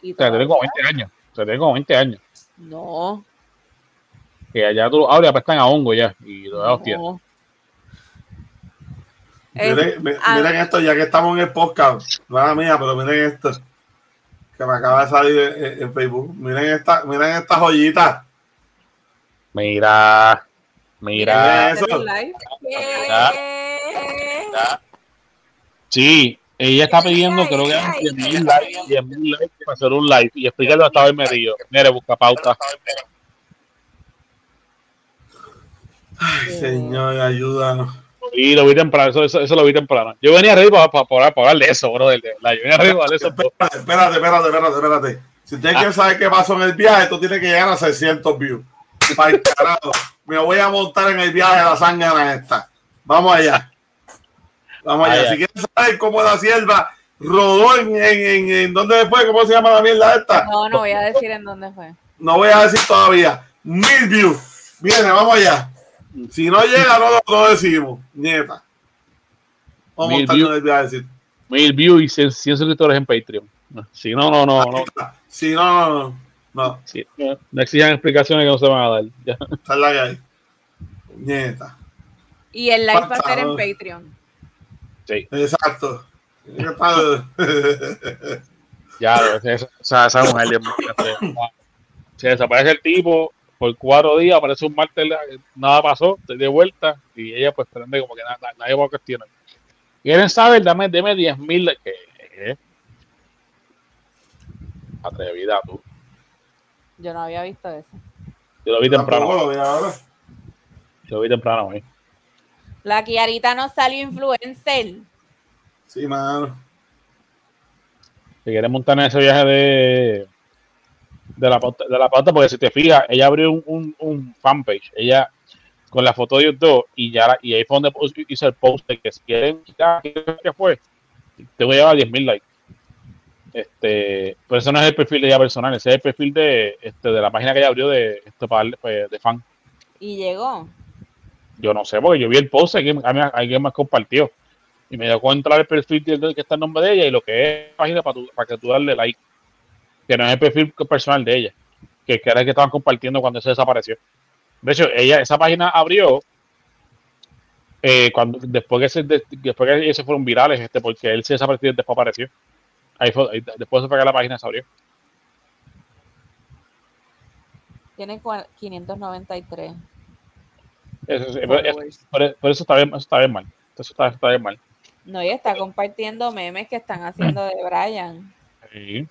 Y O sea, todavía- 20 años. O sea, como 20 años. No, Que allá tú ahora ya están a hongo ya. Y tienes. no. Miren, mi- miren esto, ya que estamos en el podcast. Nada mía, pero miren esto. Que me acaba de salir en, en Facebook. Miren esta, miren esta joyita. Mira. Mira. eso. Sí, ella está pidiendo, creo que eran 10 mil likes, 10 mil likes para hacer un live y explicarle hasta hoy metido. Mire, busca pauta. Ay, señor, ayúdanos. Y lo vi temprano, eso, eso, eso lo vi temprano. Yo venía arriba para, para, para, hablar de eso, bro. del- de la- Yo venía arriba para hablar de eso. Espérate, espérate, espérate, espérate, espérate. Si usted quiere saber qué pasó en el viaje, tú tienes que llegar a 600 views. Para el carajo. Me voy a montar en el viaje de la sangana esta. Vamos allá. Vamos allá. Allá. Si quieres saber cómo la sierva rodó en, en, en, en- ¿dónde fue? ¿Cómo se llama la mierda esta? No, no voy a decir en dónde fue. No voy a decir todavía. Mil views. Viene, vamos allá. Si no llega, no lo no decimos. Nieta. Vamos a Mil views. decir. Mil views y 100, 100 suscriptores en Patreon. Si no, no, no, no. Si no, no, no. No, no exijan explicaciones que no se van a dar. Ya. esta es la que hay. Nieta. Y el live va a ser en. Patreon. Sí, Exacto. Está- ya, esa, esa, esa mujer se desaparece el tipo por cuatro días, aparece un martes, nada pasó, estoy de vuelta y ella pues prende como que nada, nadie va a cuestionar. ¿Quieren saber? Dame, deme 10 mil. ¿Qué? Atrevida tú. Yo no había visto eso. Yo lo vi temprano. Lo vi ahora. Yo lo vi temprano hoy. La Kiarita no salió influencer. Sí, mano. Si quieres montar en ese viaje de, de, la, pauta, de la pauta, porque si te fijas, ella abrió un, un, un fanpage, ella con la foto de dos, y ya la- y ahí fue donde hizo el post de que si quieren, ah, ¿qué fue? Te voy a llevar 10.000 likes. Este, pero eso no es el perfil de ella personal, ese es el perfil de, este, de la página que ella abrió de, este, para darle, pues, de fan. Y llegó. Yo no sé, porque yo vi el post, alguien, alguien más compartió. Y me dio cuenta el perfil del que está el nombre de ella y lo que es la página para, tu- para que tú darle like. Que no es el perfil personal de ella. Que, que era el que estaban compartiendo cuando se desapareció. De hecho, ella, esa página abrió eh, cuando después que se, de- después que ellos se fueron virales, este, porque él se desapareció y después apareció. Ahí fue, ahí- después se fue que la página se abrió. Tiene cua- 593. Eso, eso- por, por- por eso está bien, eso está bien mal. Eso está, está bien mal. No, y está compartiendo memes que están haciendo de Brian. Sí.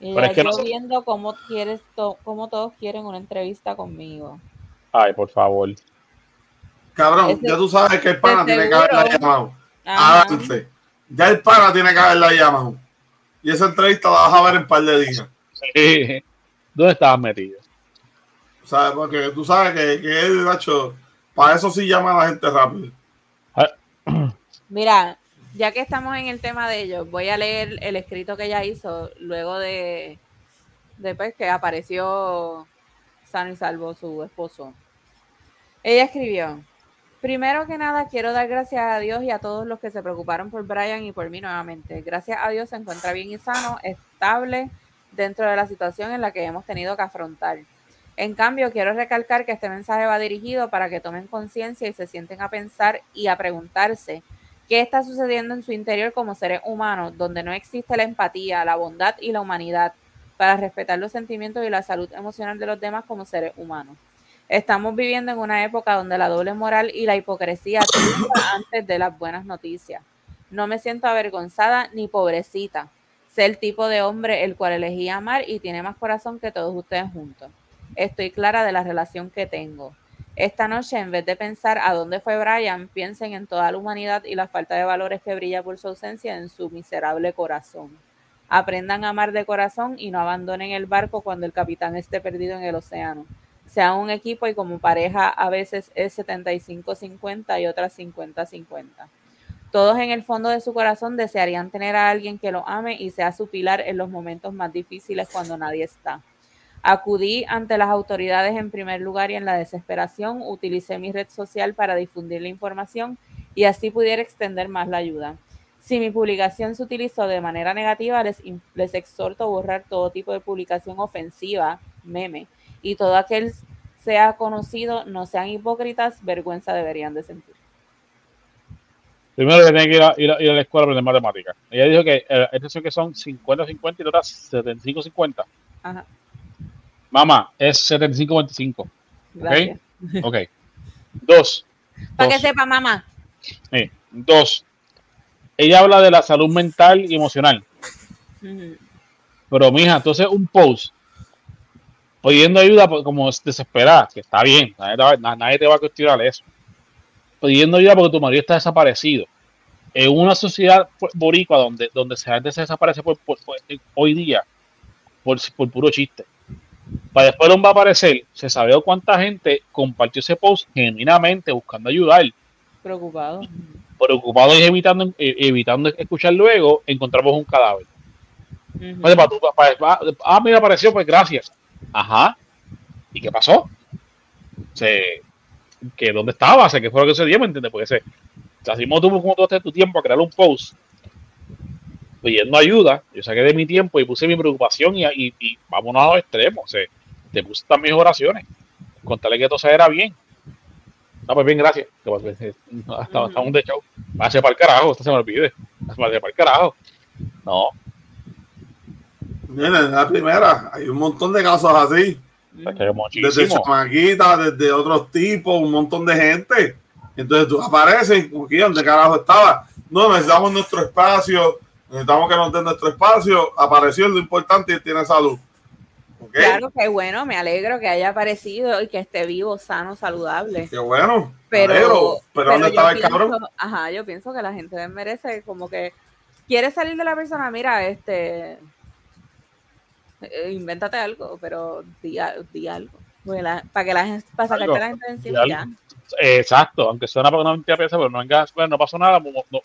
Y Pero ya es que yo no viendo cómo, quieres to- cómo todos quieren una entrevista conmigo. Ay, por favor. Cabrón, Ese- ya tú sabes que el pana tiene que haberla seguro. llamado. Ajá. Avance. Ya el pana tiene que haberla llamado. Y esa entrevista la vas a ver en un par de días. Sí. ¿Dónde estabas metido? ¿Sabes? Porque tú sabes que, que él, Nacho, para eso sí llama a la gente rápido. Mira, ya que estamos en el tema de ellos, voy a leer el escrito que ella hizo luego de, de pues, que apareció sano y salvo su esposo. Ella escribió, Primero que nada, quiero dar gracias a Dios y a todos los que se preocuparon por Brian y por mí nuevamente. Gracias a Dios se encuentra bien y sano, estable dentro de la situación en la que hemos tenido que afrontar. En cambio, quiero recalcar que este mensaje va dirigido para que tomen conciencia y se sienten a pensar y a preguntarse qué está sucediendo en su interior como seres humanos, donde no existe la empatía, la bondad y la humanidad para respetar los sentimientos y la salud emocional de los demás como seres humanos. Estamos viviendo en una época donde la doble moral y la hipocresía triunfan antes de las buenas noticias. No me siento avergonzada ni pobrecita. Sé el tipo de hombre el cual elegí amar y tiene más corazón que todos ustedes juntos. Estoy clara de la relación que tengo. Esta noche, en vez de pensar a dónde fue Brian, piensen en toda la humanidad y la falta de valores que brilla por su ausencia en su miserable corazón. Aprendan a amar de corazón y no abandonen el barco cuando el capitán esté perdido en el océano sea un equipo y como pareja a veces es 75-50 y otras 50-50. Todos en el fondo de su corazón desearían tener a alguien que lo ame y sea su pilar en los momentos más difíciles cuando nadie está. Acudí ante las autoridades en primer lugar y en la desesperación utilicé mi red social para difundir la información y así pudiera extender más la ayuda. Si mi publicación se utilizó de manera negativa, les, les exhorto a borrar todo tipo de publicación ofensiva, meme, y todo aquel sea conocido, no sean hipócritas, vergüenza deberían de sentir. Primero que tiene que ir a, ir, a, ir a, la escuela a aprender matemáticas. Ella dijo que eh, estos que son 50-50 y otras 75-50. Ajá. Mamá, es 75-25. Gracias. ¿Ok? Ok. Dos. Para que sepa, mamá. Sí. Dos. Ella habla de la salud mental y emocional. Pero, mija, entonces un post pidiendo ayuda por- como desesperada, que está bien, nadie te, va, na- nadie te va a cuestionar eso. Pidiendo ayuda porque tu marido está desaparecido. En una sociedad boricua donde, donde se desaparece por, por- por- hoy día por, por puro chiste. Para después va a aparecer, se sabe cuánta gente compartió ese post genuinamente buscando ayudar, Preocupado. preocupado y evitando, eh, evitando escuchar luego, encontramos un cadáver. Para tu- para- para- ah, mira, apareció, pues gracias. Ajá. ¿Y qué pasó? Se, que ¿Dónde estaba? ¿Se qué fue lo que sucedió? ¿Me entiendes? Porque se, se así como tú, como tú haces tu tiempo a crear un post pidiendo ayuda, yo saqué de mi tiempo y puse mi preocupación y, y, y vámonos a los extremos. O sea, te puse también oraciones. Contarle que todo se era bien. No, pues bien, gracias. [LAUGHS] Hasta, hasta un de show. Váyase para el carajo, esto se me olvide. Váyase para el carajo. No, Miren, es la primera. Hay un montón de casos así. Desde chamaquitas, desde otros tipos, un montón de gente. Entonces tú apareces, donde carajo estaba. No, necesitamos nuestro espacio, necesitamos que nos den nuestro espacio. Apareció lo importante y tiene salud. Claro, que bueno, me alegro que haya aparecido y que esté vivo, sano, saludable. Qué bueno. Pero, alegro. pero, ¿dónde estaba el cabrón? Ajá, yo pienso que la gente merece como que quiere salir de la persona, mira, este, eh, invéntate algo, pero di, algo. La- para que la gente, para sacarte la gente encima ya. Eh, Exacto, aunque suena para una mentira pieza, pero no vengas, bueno, no pasó nada, no,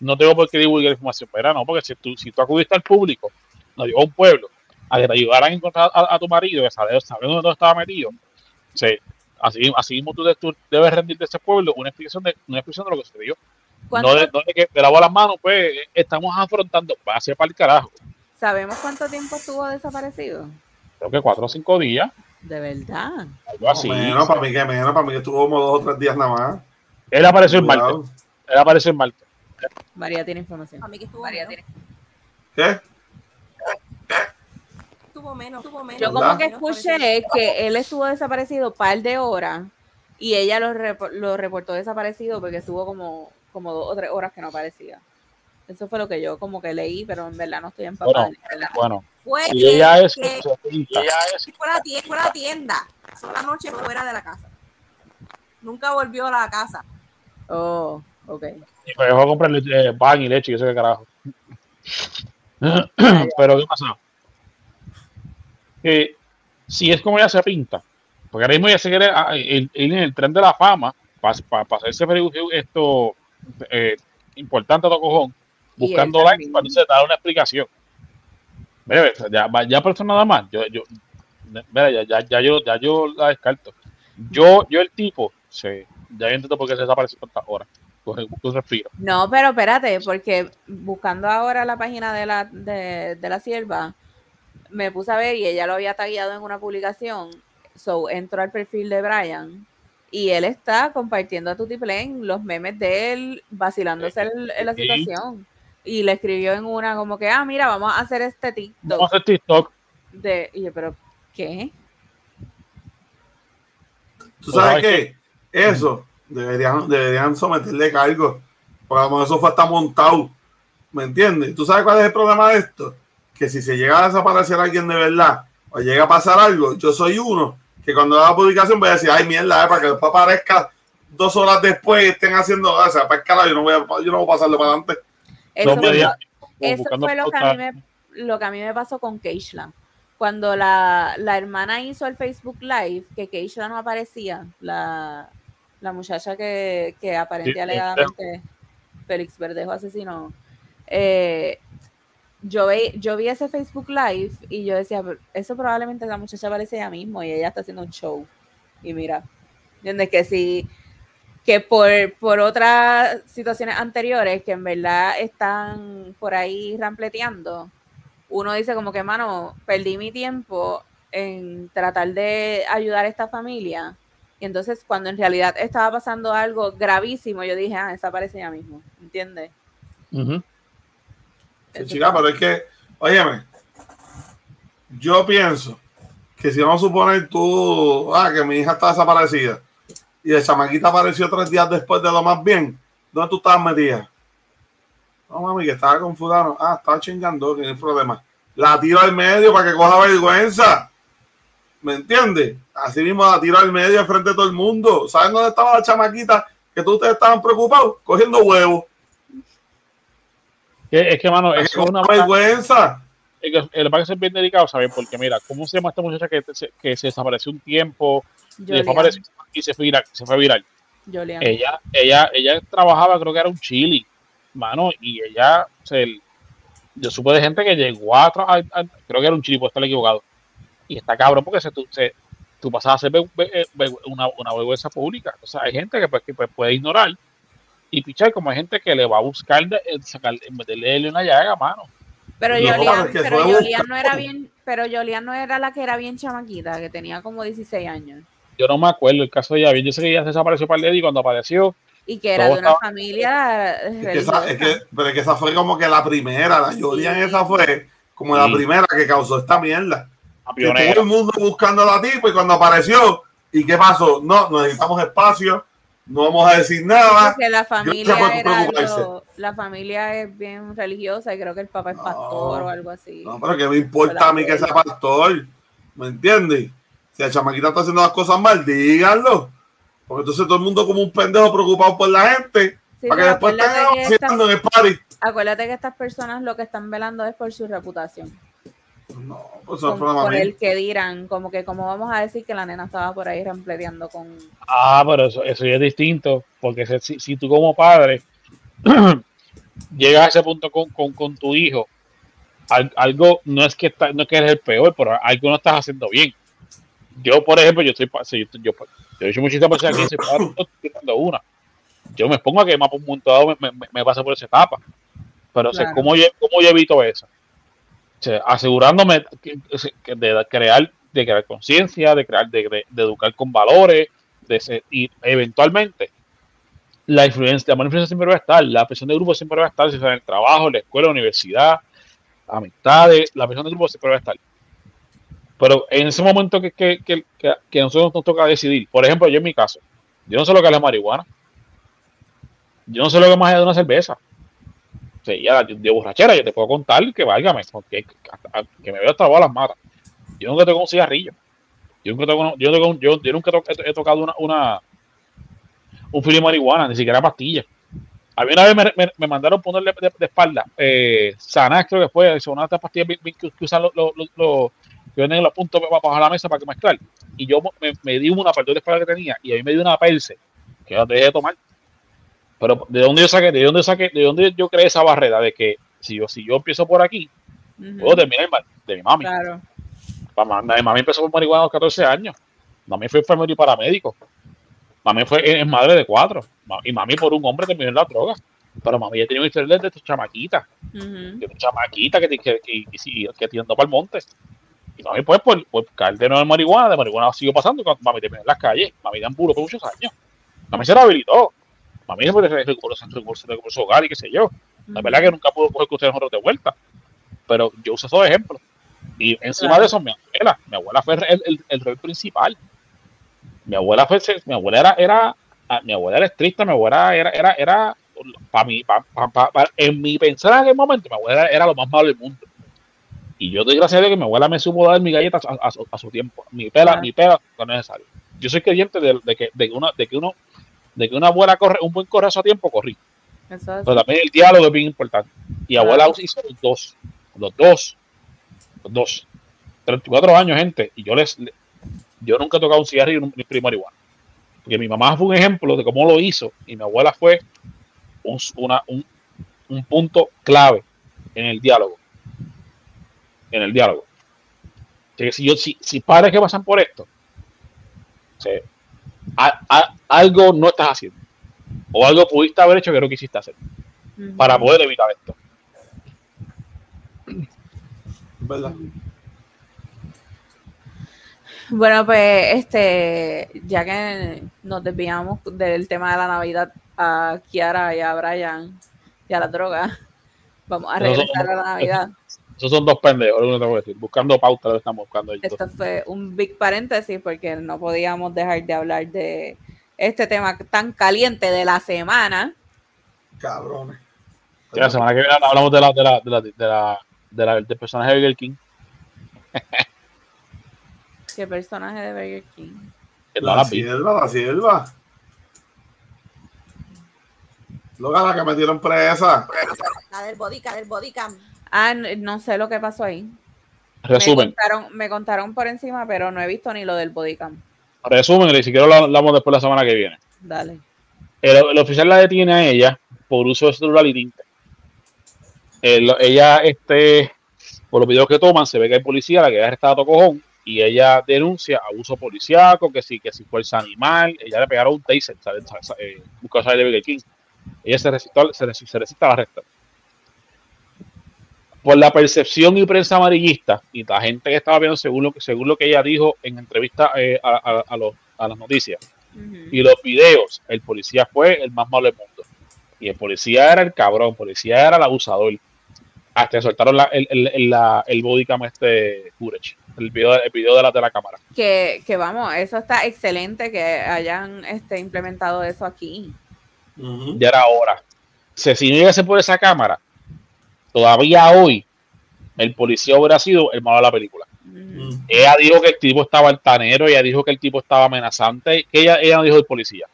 no, tengo por qué divulgar información, pero no, porque si tú, si tú acudiste al público, no digo a un pueblo, a que te ayudaran a encontrar a, a tu marido, que sabe, sabe dónde estaba metido, sí, así, así mismo tú, de- tú debes rendir de ese pueblo una explicación de, una explicación de lo que sucedió. ¿Cuánto- No de, no de que te lavo las manos, pues estamos afrontando, va a ser para el carajo. ¿Sabemos cuánto tiempo estuvo desaparecido? Creo que cuatro o cinco días, De verdad. algo así. menos, para mí que menos, para mí que estuvo como dos o tres días nada más. Él apareció en Cuidado. Marte, él apareció en Marte. María tiene información. A mí que estuvo María menos. tiene. ¿Qué? Tuvo menos, tuvo menos. Yo como que escuché que él estuvo desaparecido un par de horas y ella lo, repo- lo reportó desaparecido porque estuvo como, como dos o tres horas que no aparecía. Eso fue lo que yo como que leí, pero en verdad no estoy empapada. Bueno. Bueno, Fue y que, ella es, que ella es fue a la tienda, fue la tienda. Pasó la noche fuera de la casa. Nunca volvió a la casa. Oh, ok. Y me dejó comprar eh, pan y leche y eso qué carajo. [CLEARS THROAT] Pero ¿qué pasa? Que si es como ella se pinta, porque ahora mismo ella se quiere ah, ir en el tren de la fama para hacerse review esto eh, importante a cojón, buscando likes para entonces dar una explicación. Mira, ya, ya por eso nada más, yo, yo, mira, ya, ya, ya yo, ya yo la descarto. Yo, yo el tipo, sí, Ya entiendo por qué se desapareció tantas horas. No, pero espérate, porque buscando ahora la página de la, de, de la sierva, me puse a ver y ella lo había tagueado en una publicación. So, entro al perfil de Brian y él está compartiendo a Tutiplén los memes de él, vacilándose en, en la Sí. situación. Y le escribió en una como que, ah, mira, vamos a hacer este TikTok. Vamos a hacer TikTok. De, y yo, pero, ¿qué? ¿Tú sabes qué? Eso deberían, deberían someterle cargo. Porque a lo mejor eso fue hasta montado. ¿Me entiendes? ¿Tú sabes cuál es el problema de esto? Que si se llega a desaparecer alguien de verdad o llega a pasar algo, yo soy uno que cuando haga la publicación voy a decir, ay mierda, eh, para que después aparezca dos horas después y estén haciendo, o sea, para escalar, yo no voy a, yo no voy a pasarle para adelante. Eso, fue, eso lo que, a mí me, lo que a mí me pasó con Keishla. Cuando la, la hermana hizo el Facebook Live, que Keishla no aparecía, la, la muchacha que, que aparente Sí, alegadamente Félix Verdejo asesinó, eh, yo, ve, yo vi ese Facebook Live y yo decía, "Pero eso probablemente la muchacha aparece ella mismo y ella está haciendo un show. Y mira, ¿entiendes? Que si que por, por otras situaciones anteriores que en verdad están por ahí rampleteando, uno dice como que, mano, perdí mi tiempo en tratar de ayudar a esta familia. Y entonces cuando en realidad estaba pasando algo gravísimo, yo dije, ah, esa parece ella mismo, ¿entiendes? Sí, Eso chica, pero es que, óyeme, yo pienso que si vamos a suponer tú, ah, que mi hija está desaparecida y el chamaquita apareció tres días después de lo más bien, ¿dónde tú estabas metida? No, mami, que estaba con fulano. Ah, estaba chingando, que no hay problema. La tiro al medio para que coja vergüenza. ¿Me entiendes? Así mismo la tiro al medio frente de todo el mundo. ¿Saben dónde estaba la chamaquita? Que tú ustedes estaban preocupados, cogiendo huevos. Es que, mano, que es una vergüenza. que el banco es bien delicado, ¿sabes? Porque mira, ¿cómo se llama esta muchacha que se desapareció un tiempo y después Julian, apareció y se fue viral? Se fue viral. Ella, ella, ella trabajaba, creo que era un chili, mano, y ella, o sea, el- yo supe de gente que llegó a, tra- a- a- creo que era un chili, puedo estar equivocado, y está cabrón porque se, tú, se, tú pasas a ser ve- una, una vergüenza pública. O sea, hay gente que, pues, que pues, puede ignorar y pichar, como hay gente que le va a buscar de, de sacar, meterle una llaga, mano. Pero No, Yolian, pero Yolian no era bien, pero Yolian no era la que era bien chamaquita, que tenía como 16 años. Yo no me acuerdo el caso de ella. Yo sé que ella se desapareció para el día y cuando apareció, Y que era de una estaba- familia Es que esa, es religiosa. que, pero es que esa fue como que la primera, la Julian Sí. esa fue como la primera que causó esta mierda. Que todo el mundo buscando a la tipa y cuando apareció, ¿y qué pasó? No, necesitamos espacio, no vamos a decir nada. Porque la familia la familia es bien religiosa y creo que el papá es pastor o algo así. No, pero que me importa a mí que sea pastor, ¿me entiendes? Si la chamaquita está haciendo las cosas mal, díganlo. Porque entonces todo el mundo como un pendejo preocupado por la gente, Sí, para que después estén en el party. acuérdate que estas personas lo que están velando es por su reputación. No, pues eso problema por el que dirán, como que como vamos a decir que la nena estaba por ahí rampleteando con... Ah, pero eso, eso ya es distinto, porque si, si- tú como padre [CLEARS THROAT] llegas a ese punto con, con, con tu hijo, al- algo no es que está, no es que eres el peor, pero algo no estás haciendo bien. Yo, por ejemplo, yo estoy, yo, yo, he hecho muchísimas personas aquí, estoy dando una. Yo me expongo a que más por un momento dado me, me, me pase por esa etapa. Pero o sea, Claro. ¿cómo, yo, ¿cómo yo evito eso? O sea, asegurándome que- que- de crear, de crear conciencia, de crear, de, de- educar con valores, de ser- y eventualmente la influencia, la mala influencia siempre va a estar, la presión de grupo siempre va a estar, si sea en el trabajo, la escuela, la universidad, amistades, la presión de grupo siempre va a estar. Pero en ese momento que, que, que, que, que nosotros nos toca decidir, por ejemplo, yo en mi caso, yo no sé lo que es la marihuana, yo no sé lo que es más allá de una cerveza. O sea, ya de, borrachera, yo te puedo contar que válgame, hasta- que me veo hasta las matas. Yo nunca tengo un cigarrillo. Yo nunca tengo, yo, tengo- yo, yo nunca he, tocado una, una un filo de marihuana, ni siquiera pastillas. A mí una vez me, me, me mandaron ponerle de, espalda eh, Xanax, creo que fue, son una de estas pastillas que, que usan los- que venden en los puntos bajo la mesa para que mezclar. Y yo me, me di una para espalda que tenía, y a mí me dio una perse, que yo dejé de tomar. Pero de dónde yo saqué, de dónde saqué, de dónde yo creé esa barrera de que si yo, si yo empiezo por aquí, Ujú, puedo terminar de mi mami. Claro. Mi mami empezó con marihuana a los 14 años. Mami fue enfermero y paramédico. Mami fue es madre de cuatro. Y mami por un hombre terminó en la droga. Pero mami ya tenía un historial de esta chamaquita. Ujú. De una chamaquita que, que, que, que, que, que tirando para el monte. Y mami, pues, por, por caer de nuevo en marihuana, de marihuana siguió pasando. Cuando mami terminó en las calles. Mami dan puro por muchos años. Mami se rehabilitó. Mami se recuperó se recuperó su hogar y qué sé yo. La verdad que nunca pudo coger que ustedes nosotros de vuelta. Pero yo uso esos ejemplos. Y encima Claro. de eso, mi abuela. Mi abuela fue el, el, el rol principal. Mi abuela fue, mi abuela era, era, ah, mi abuela era estricta, mi abuela era, era, era, para mí, pa, pa- pa- pa- en mi pensar en aquel momento, mi abuela era, era lo más malo del mundo. Y yo doy gracias a Dios que mi abuela me supo dar mi galleta a, a su- a su tiempo. Mi pela, Claro. mi pela es necesario. Yo soy creyente de, de que, de una, de que uno, de que una buena corre, un buen corre a su tiempo, corrí. Es- Pero también el diálogo es bien importante. Y abuela Claro. hizo los dos. Los dos. Los dos. 34 años, gente. Y yo les. le- Yo nunca he tocado un cigarrillo ni ni marihuana. Porque mi mamá fue un ejemplo de cómo lo hizo. Y mi abuela fue un, una- un, un punto clave en el diálogo. En el diálogo. Así que si, yo, si, si padres que pasan por esto, o sea, a- a- algo no estás haciendo. O algo pudiste haber hecho que no quisiste hacer para poder evitar esto. ¿Verdad? Bueno, pues este, ya que nos desviamos del tema de la Navidad a Kiara y a Brian y a la droga, vamos a regresar a la Navidad. Esos son dos pendejos, lo que tengo que decir. Buscando pauta, lo estamos buscando. ellos. Esto fue un big paréntesis porque no podíamos dejar de hablar de este tema tan caliente de la semana. Cabrones. Sí, la semana que viene hablamos de la, de la, de la, de la, de la- del personaje de Burger King. [LAUGHS] ¿Qué personaje de Burger King? La la sierva, la sierva. Loca la que metieron presa. La del bodycam, del bodycam. Ah, no, no sé lo que pasó ahí. Me Resumen, contaron, me contaron por encima, pero no he visto ni lo del bodycam. resumen, y si quiero lo hablamos después la semana que viene. Dale. El, el oficial la detiene a ella por uso de celular y tinte. El- ella, este, por los videos que toman, se ve que hay policía, la que ha arrestado a Tocojón, y ella denuncia abuso policiaco, que sí, que si fuerza animal, ella le pegaron un taser. Eh, buscó salir de Burger King. Ella se resistió, se, se resiste a la arrestar. Por la percepción y prensa amarillista, y la gente que estaba viendo según lo que, según lo que ella dijo en entrevista eh, a, a- a los- a las noticias, y los videos, el policía fue el más malo del mundo. Y el policía era el cabrón, el policía era el abusador. Hasta que soltaron la, el, el, el, la- el bodycam este footage, el video, el video de, la, de la cámara. Que, que vamos, eso está excelente que hayan este, implementado eso aquí. Ujú. Ya era hora. Si, si no llegase por esa cámara, todavía hoy, el policía hubiera sido el malo de la película. Mm. Ella dijo que el tipo estaba altanero, ella dijo que el tipo estaba amenazante, que ella, ella no dijo el policía.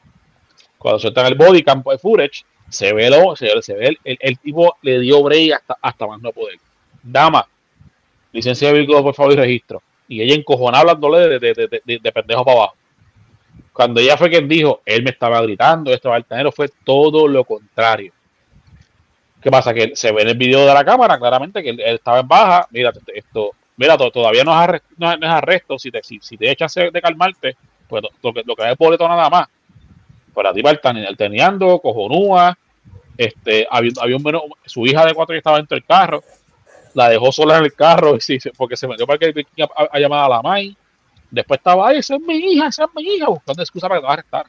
Cuando sueltan el body cam de footage, se ve, lo, se, se ve el, el- el tipo le dio break hasta, hasta más no poder. Dama, licencia de vehículo, por favor, y registro. Y ella encojonada hablándole de, de, de, de- de pendejo para abajo. Cuando ella fue quien dijo, él me estaba gritando, estaba altanero, fue todo lo contrario. ¿Qué pasa? Que se ve en el video de la cámara claramente que él, estaba en baja. Mira, esto, mira, to- todavía no es, arresto. Si te, si, te echas de calmarte, pues lo- que, lo que es boleto nada más. Pero a ti alterneando, cojonúa. Este, había, había un menor- su hija de cuatro que estaba dentro del carro, la dejó sola en el carro [LAUGHS] porque se metió para que a, a- a la MAI. Después estaba, ay, esa es mi hija, esa es mi hija, buscando excusa para que te va a arrestar.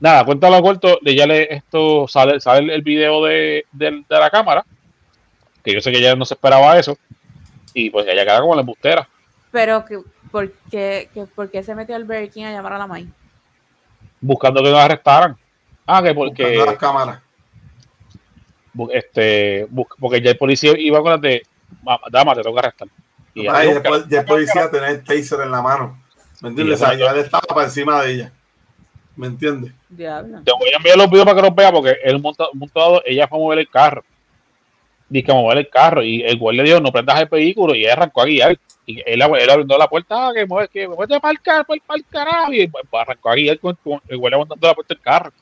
Nada, cuéntalo corto, ya le esto sale, sale el, video de, del- de la cámara, que yo sé que ella no se esperaba eso, y pues ella queda como la embustera. Pero, que, ¿por, qué, que, ¿por qué se metió el Burger King a llamar a la MAI? buscando que nos arrestaran. Ah, que porque Buscando las cámaras. este porque ya el policía iba con las de "Ma- dama, te arrestar. Y Ay, dijo, después, ya el policía tenía el taser en la mano. ¿Me entiendes? O sea, ya él estaba para encima de ella. ¿Me entiendes? Diablo. Te voy a enviar los videos para que los veas porque él montado, montado ella fue a mover el carro. Dice que a mover el carro y el güey le dijo no prendas el vehículo y ella arrancó a guiar. Y él, él abriendo la puerta, ah, que mueve, que mueve para el carro, para el carajo. Y pues, arrancó a guiar con, con el güey aguantando la puerta del carro.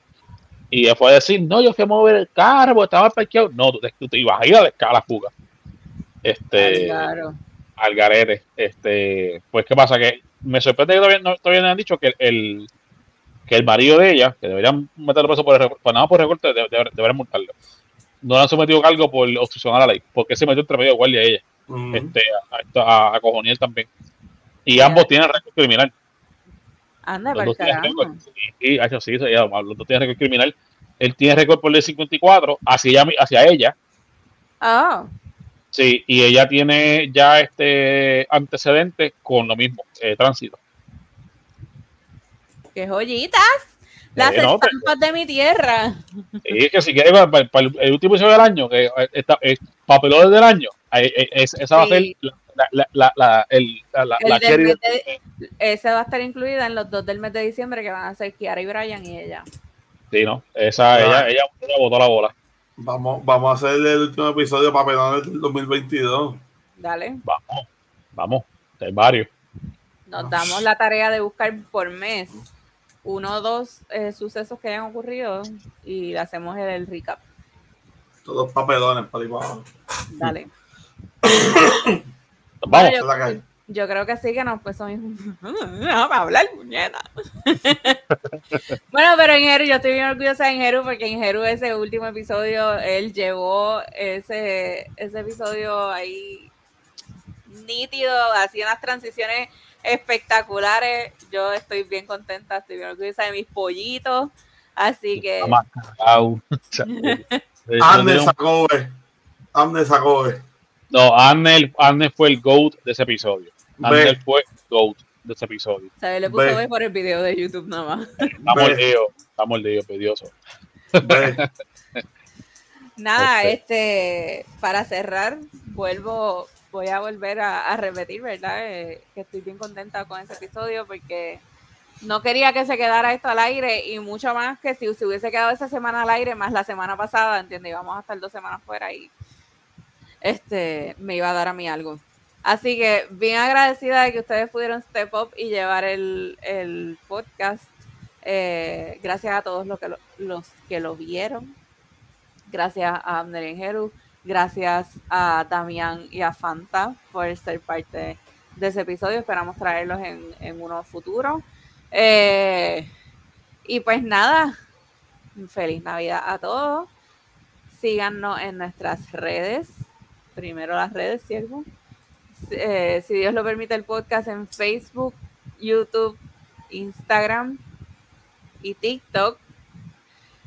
Y él fue a decir, no, yo fui a mover el carro porque estaba parqueado. No, tú te, tú te ibas a ir a la, a la fuga. Este, Claro. al garete. Este, pues, ¿qué pasa? Que me sorprende que todavía no, todavía no han dicho que el, que el marido de ella, que deberían meterlo preso por, el, por nada por recorte, de- de- deberían multarlo. No le han sometido cargo por obstrucción a la ley, porque se metió entre medio de guardia de ella, Ujú. este, a, a, a Cojoniel también. Y ambos a- tienen récord criminal. Anda, Los para dos tienen carajo. récord. Sí, sí, eso sí, eso ya, los dos tienen récord criminal. Él tiene récord por ley 54 hacia ella, hacia ella Oh, Sí, y ella tiene ya este antecedentes con lo mismo, eh, tránsito. Qué joyitas. Las Eh, no, estampas de mi tierra. Y es que si quieres, para, para- para el, último episodio del año, que eh, está, eh, papelón del año, es- esa va a ser Sí. la, la, la, la, el- la, de- Esa va a estar incluida en los dos del mes de diciembre que van a ser Kiara y Brian y ella. Sí, ¿no? Esa, Ah. ella, ella, ella botó la bola. Vamos, vamos a hacer el último episodio para pedones del 2022. Dale. Vamos, vamos, hay varios. Nos damos la tarea de buscar por mes uno o dos eh, sucesos que hayan ocurrido y le hacemos el, el recap. Todos papelones para abajo. Dale. Vamos, Bueno, calle. Yo creo que sí que nos puso para [LAUGHS] hablar, puñeta. [LAUGHS] bueno, pero en Jeru, yo estoy bien orgullosa de Jeru porque en Jeru ese último episodio, él llevó ese, ese episodio ahí nítido, hacía unas transiciones espectaculares. Yo estoy bien contenta, estoy bien orgullosa de mis pollitos. Así que. [LAUGHS] [LAUGHS] Eh, no, eh. Anne sacó, eh. No, Arnel, Arnel fue el GOAT de ese episodio. Ve. Arnel fue el GOAT de ese episodio. ¿sabes? le puso. B por el video de YouTube nada más. Está mordido, está mordido, pedioso. Nada, Este. este, para cerrar, vuelvo, voy a volver a, repetir, ¿verdad? Eh, que estoy bien contenta con ese episodio porque no quería que se quedara esto al aire y mucho más que si se hubiese quedado esa semana al aire más la semana pasada, ¿entiendes? Íbamos a estar dos semanas fuera y este, me iba a dar a mí algo. Así que bien agradecida de que ustedes pudieron step up y llevar el, podcast. Eh, gracias a todos los que lo, los que lo vieron. Gracias a Abner y Jeru. Gracias a Damián y a Fanta por ser parte de ese episodio. Esperamos traerlos en, en uno futuro. Eh, y pues nada, feliz Navidad a todos. Síganos en nuestras redes. Primero las redes, ¿cierto? Eh, si Dios lo permite, el podcast en Facebook, YouTube, Instagram y TikTok.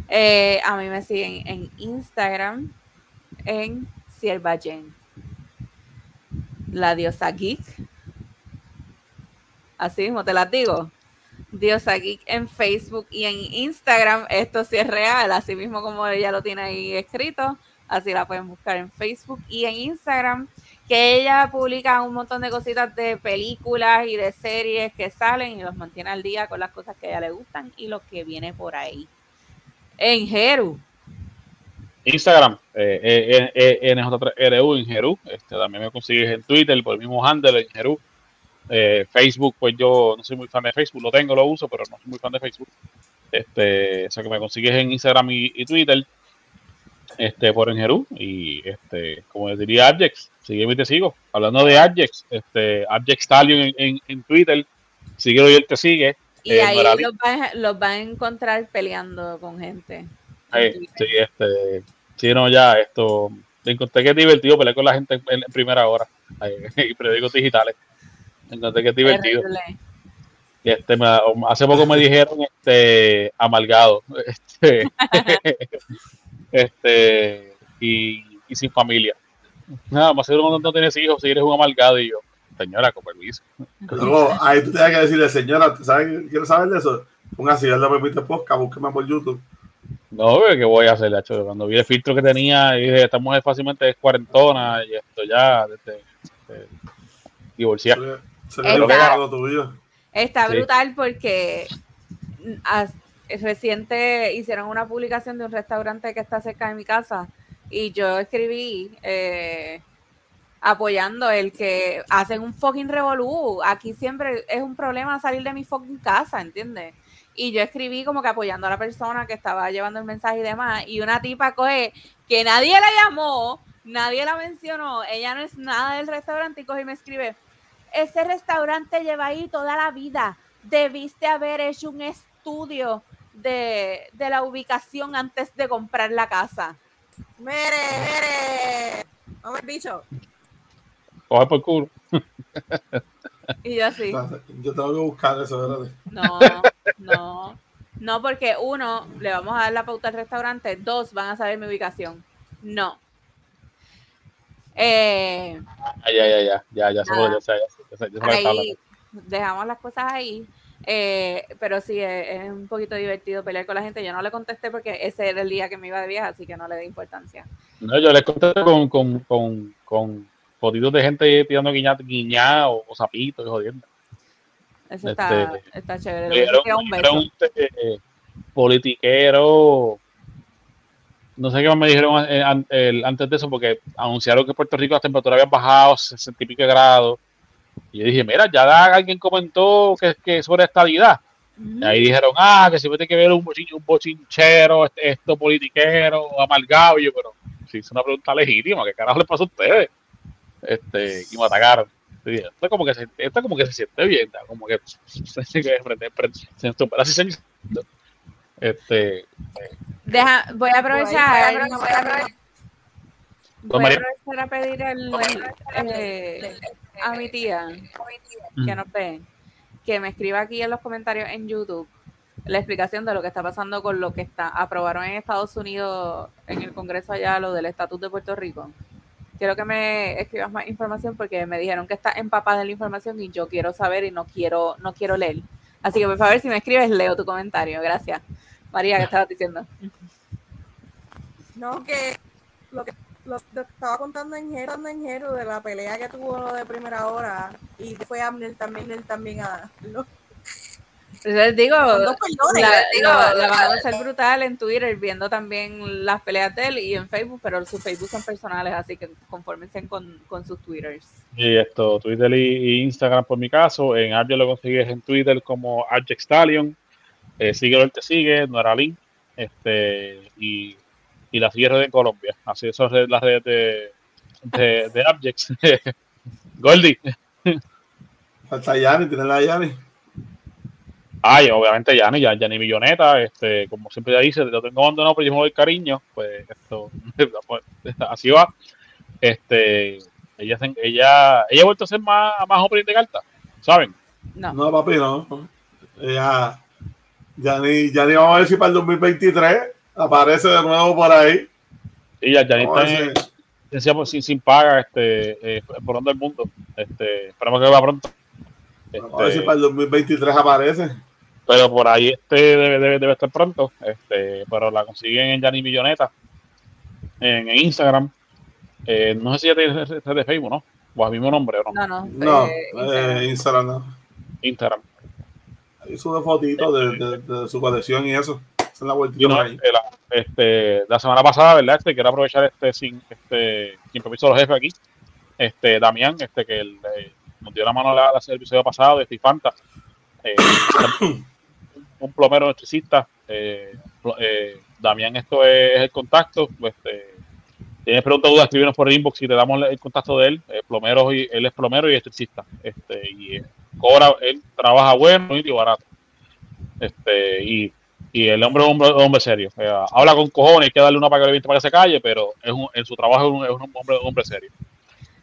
Eh, a mí me siguen en Instagram en Sierva Jen. La diosa geek. Así mismo te las digo. Diosa Geek en Facebook y en Instagram. Esto sí es real, así mismo como ella lo tiene ahí escrito. Así la pueden buscar en Facebook y en Instagram. Que ella publica un montón de cositas de películas y de series que salen y los mantiene al día con las cosas que a ella le gustan y lo que viene por ahí. En Jeru. Instagram, eh, eh, eh, eh, NJ3RU en Jerú. Este, también me consigues en Twitter por el mismo handle en Jerú. Eh, Facebook, pues yo no soy muy fan de Facebook, lo tengo, lo uso, pero no soy muy fan de Facebook. Este, o sea que me consigues en Instagram y, y Twitter este, por en Jerú. Y este, como les diría Abjex, sígueme y te sigo. Hablando de Abjex, este, Abjex Stallion en, en, en Twitter, síguelo y él te sigue. Y Eh, ahí los van, los van a encontrar peleando con gente. Eh, sí, este, sí, no, ya, esto, encontré que es divertido pelear con la gente en, en primera hora, eh, [LAUGHS] y periódicos digitales. Encontré que es divertido. Este, me- hace poco me dijeron, este, amargado, [LAUGHS] este, este, y, y sin familia. Nada más seguro cuando no tienes hijos, si eres un amargado, y yo, señora, con permiso. Luego, ahí tú tienes que decirle, señora, ¿sabes? ¿quieres saber de eso? Ponga si él le permite podcast, búsqueme por YouTube. No, ¿qué voy a hacer, Lacho? Cuando vi el filtro que tenía, y dije, esta mujer fácilmente es cuarentona, y esto ya, desde, este, divorciada. Se le- Se Está- lo tuyo. Está Sí. brutal porque as- reciente hicieron una publicación de un restaurante que está cerca de mi casa y yo escribí eh, apoyando el que hacen un fucking revolú. Aquí siempre es un problema salir de mi fucking casa, ¿entiendes? Y yo escribí como que apoyando a la persona que estaba llevando el mensaje y demás. Y una tipa coge que nadie la llamó, nadie la mencionó, ella no es nada del restaurante y coge y me escribe, ese restaurante lleva ahí toda la vida. Debiste haber hecho un estudio de, de la ubicación antes de comprar la casa. Mere, mere. Vamos, bicho. Coge por culo. Y yo así, Yo tengo que buscar eso, ¿verdad? no, no, no, porque uno, le vamos a dar la pauta al restaurante, dos, van a saber mi ubicación. No. Eh, ya, ya, ya, ya, ya, se dejamos las cosas ahí. Eh, pero sí, es, es un poquito divertido pelear con la gente. Yo no le contesté porque ese era el día que me iba de viaje, así que no le di importancia. No, yo les conté con, con, con, con fotitos de gente tirando guiña, guiña o, o zapitos y jodiendo. Eso está, Este, está chévere. Me Le dije un beso. dijeron, eh, politiquero. No sé qué más me dijeron eh, an- antes de eso, porque anunciaron que en Puerto Rico las temperaturas habían bajado 60 y pico de grados. Y yo dije, mira, ya alguien comentó que, que sobre estabilidad. Ujú. Y ahí dijeron, ah, que siempre tiene que ver un, bochin- un bochinchero, este- esto politiquero, amargado. Y yo, pero si es una pregunta legítima, ¿qué carajo les pasa a ustedes? Este, y me atacaron. Esto como que se, esto como que se siente bien, ¿no? como que [LAUGHS] se, se- este, Deja, voy a aprovechar. Voy a voy a aprovechar- voy a María. aprovechar a pedir el, eh, a mi tía que nos ve, que me escriba aquí en los comentarios en YouTube la explicación de lo que está pasando con lo que está aprobaron en Estados Unidos en el Congreso allá lo del estatus de Puerto Rico. Quiero que me escribas más información porque me dijeron que está empapada en la información y yo quiero saber y no quiero no quiero leer. Así que por favor, si me escribes, leo tu comentario. Gracias. María, ¿qué estabas diciendo? No, que lo que lo, lo estaba contando en Jero, de la pelea que tuvo de primera hora y fue Abner también, él también a lo- Yo les digo, la, digo, la- la van a hacer brutal en Twitter, viendo también las peleas de él y en Facebook, pero sus Facebook son personales, así que confórmense con, con sus Twitters. y esto, Twitter y, y Instagram por mi caso, en Arjo lo consigues en Twitter como Arjex Stallion, eh, síguelo, él te sigue, Noralín, este, y, y la en Colombia, así son las redes de, de, de Abjex. [LAUGHS] Goldie, Falta Yanni, tiene la Yanni. Ay, obviamente Yanni, ya, Yanni Milloneta, este, como siempre ya dice, lo tengo abandonado, pero yo me doy cariño, pues esto, [LAUGHS] pues, así va. Este, ella, se- ella, ella ha vuelto a ser más, más opening de carta, ¿saben? No, No, papi, no. Ella, Yanni, Yanni, vamos a ver si para el 2023 aparece de nuevo por ahí. Y ya, Yanni Vamos a está en, por- sin, sin paga, este, eh, por donde el mundo. Este, esperamos que va pronto. vamos a ver si Este, para el 2023 aparece. Pero por ahí este debe, debe, debe estar pronto. Este, pero la consiguen en Yanni Milloneta, en, en Instagram. Eh, no sé si ya tiene red de Facebook, ¿no? O el mismo nombre, ¿o no? no, no. No, eh, eh, Instagram. Instagram no. Instagram. Ahí sube fotitos de, de, de su colección y eso. Esa es la vueltita no, ahí. eh, la, este, la semana pasada, ¿verdad? Este, quiero aprovechar este sin, este, sin permiso de los jefes aquí. Este, Damián, este, que el, eh, nos dio la mano la, la- el episodio pasado de Steve Fanta. Eh, [COUGHS] un plomero electricista. Eh, eh, Damián, esto es el contacto. pues, Este, tienes preguntas dudas, escríbenos por inbox y te damos el contacto de él. Eh, plomero y, él es plomero y electricista. Este, y eh, cobra, él trabaja bueno y barato. Este, y y el hombre es un hombre, hombre serio. Habla con cojones, hay que darle una para que para que se calle, pero es un- en su trabajo es un, es un hombre, hombre serio.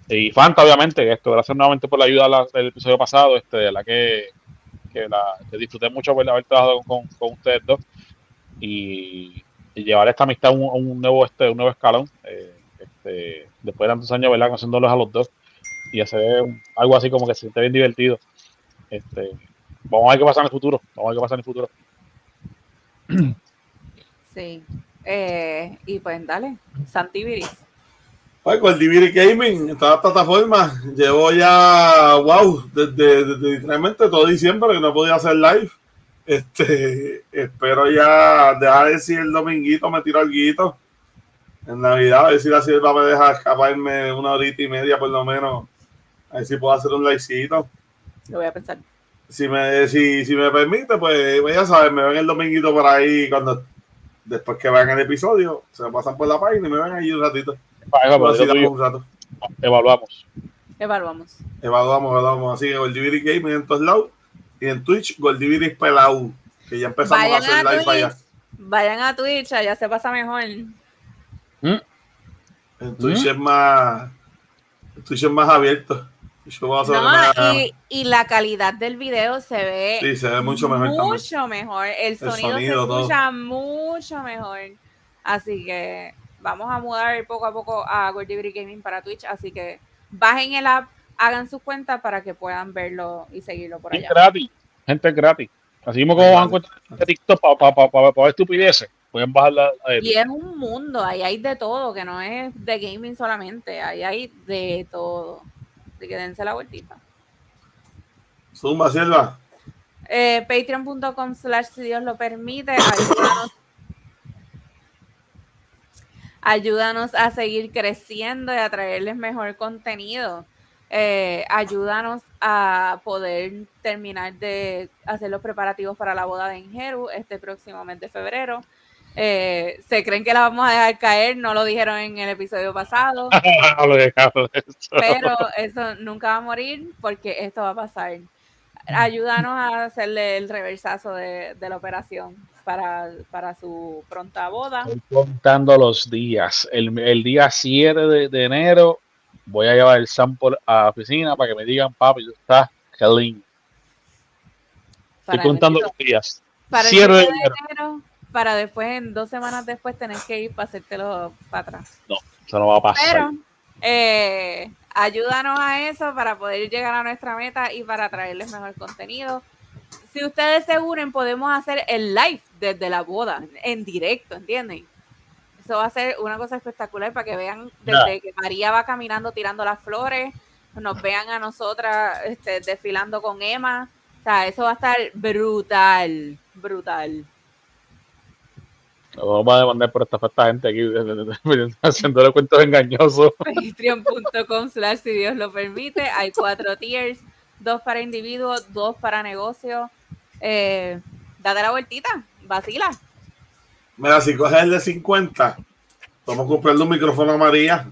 Y Fanta, obviamente, esto, gracias nuevamente por la ayuda la- del episodio pasado, este, de la que, que, la, que disfruté mucho por haber trabajado con, con ustedes dos y, llevar esta amistad a un, nuevo, este, un nuevo escalón. eh, este, después de tantos años, ¿verdad? Conociéndolos a los dos y hacer algo así como que se siente bien divertido. Este, vamos a ver qué pasa en el futuro. Vamos a ver qué pasa en el futuro. Sí. Eh, y pues dale, Santi Viris. Pues con el DVD Gaming, las plataformas, llevo ya, wow, desde, desde literalmente todo diciembre que no podía hacer live. Este, espero ya dejar de si el dominguito me tiro algo en Navidad, a ver si la sierva me deja escaparme una horita y media por lo menos, a ver si puedo hacer un livecito. Lo voy a pensar. Si me, si, si me permite, pues pues ya saben, me ven el dominguito por ahí cuando después que vean el episodio, se me pasan por la página y me ven ahí un ratito. Eso tuyo, damos un rato. evaluamos. Evaluamos. Evaluamos, evaluamos. Así que Goldiviris Gaming en todos lados. Y en Twitch, Goldiviris Pelau. Que ya empezamos Vayan a hacer a live Twitch. allá. Vayan a Twitch, allá se pasa mejor. Mm, En Twitch es más. en Twitch es más abierto. Yo voy a hacer No, una- y, y la calidad del video se ve Sí, se ve mucho mejor también. mucho mejor. El sonido, sonido, se todo. escucha mucho mejor. Así que vamos a mudar poco a poco a Gordibury Gaming para Twitch. Así que bajen el app, hagan sus cuentas para que puedan verlo y seguirlo por Es allá. gratis. Gente, es gratis. Así mismo como van a encontrar TikTok para ver estupideces, pueden bajarla a él. Y es un mundo, ahí hay de todo, que no es de gaming solamente, ahí hay de todo. Así que dense la vueltita. Zumba, Silva. Eh, Patreon.com slash si Dios lo permite. Ayúdanos, ayúdanos a seguir creciendo y a traerles mejor contenido. Eh, ayúdanos a poder terminar de hacer los preparativos para la boda de Ingeru este próximo mes de febrero. Eh, se creen que la vamos a dejar caer, no lo dijeron en el episodio pasado, [LAUGHS] eso. pero eso nunca va a morir porque esto va a pasar. Ayúdanos a hacerle el reversazo de, de la operación para, para su pronta boda. Estoy contando los días. El, el día 7 de, de enero voy a llevar el sample a la oficina para que me digan, papi, tú estás clean. Estoy contando los días. Para el 7 de 7 de enero. enero, para después, en dos semanas después, tener que ir para hacértelo para atrás. Eso no va a pasar. Pero eh, ayúdanos a eso para poder llegar a nuestra meta y para traerles mejor contenido. Si ustedes se unen, podemos hacer el live desde la boda, en directo, ¿entienden? Eso va a ser una cosa espectacular para que vean desde que María va caminando tirando las flores, nos vean a nosotras este, desfilando con Emma. O sea, eso va a estar brutal, brutal. Nos vamos a demandar por esta falta gente aquí [LAUGHS] haciéndole cuentos engañosos. [LAUGHS] Patreon.com slash si Dios lo permite. Hay cuatro tiers, dos para individuos, dos para negocios. Eh, date la vueltita, vacila. Mira, si coges el de 50, vamos a comprarle un micrófono a María.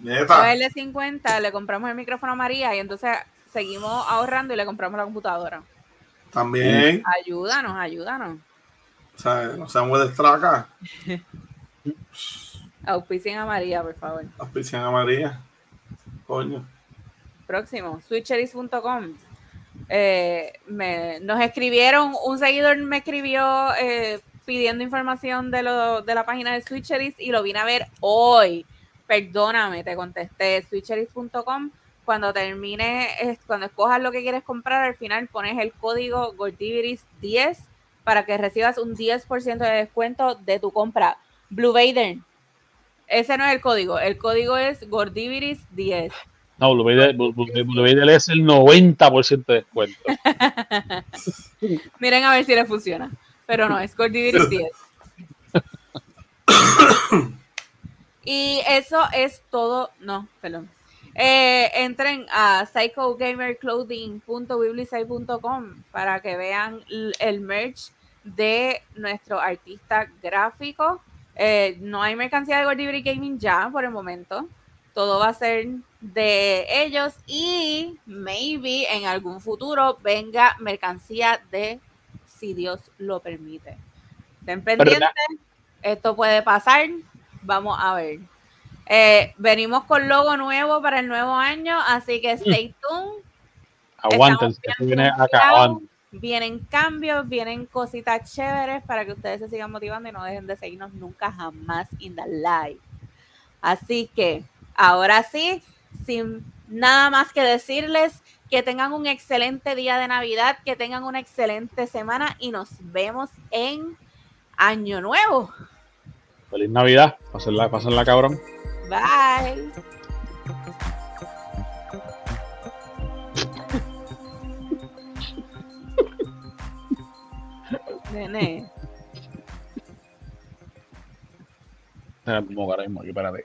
Neta. Cogerle 50, le compramos el micrófono a María y entonces seguimos ahorrando y le compramos la computadora. También. Ayúdanos, ayúdanos. O sea, no sean huedestracas. [LAUGHS] Auspicien a María, por favor. Auspician a María. Coño. Próximo, switcheris.com. Eh, me- nos escribieron, un seguidor me escribió eh, pidiendo información de, lo, de la página de Switcheris y lo vine a ver hoy. Perdóname, te contesté, switcheris.com. Cuando termine, cuando escojas lo que quieres comprar, al final pones el código Gordiviris10 para que recibas un 10% de descuento de tu compra. Blue Vader, ese no es el código, el código es Gordiviris10. No, Blue Vader, Blue- Blue- Blue Vader es el 90% de descuento. [LAUGHS] Miren a ver si les funciona. Pero no, es Gordiviris [LAUGHS] 10. y eso es todo. No, perdón. Eh, entren a psychogamerclothing.wiblisite.com para que vean el merch de nuestro artista gráfico. Eh, no hay mercancía de Gordibury Gaming ya por el momento. Todo va a ser de ellos y maybe en algún futuro venga mercancía de si Dios lo permite. Estén pendientes, esto puede pasar, vamos a ver. Eh, venimos con logo nuevo para el nuevo año, así que stay tuned. Aguántense, viene acabando. Vienen cambios, vienen cositas chéveres para que ustedes se sigan motivando y no dejen de seguirnos nunca jamás in the life. Así que ahora sí, sin nada más que decirles, que tengan un excelente día de Navidad, que tengan una excelente semana y nos vemos en Año Nuevo. Feliz Navidad. Pásenla, pásenla cabrón. Bye. Nene. Ahora mismo aquí, espérate.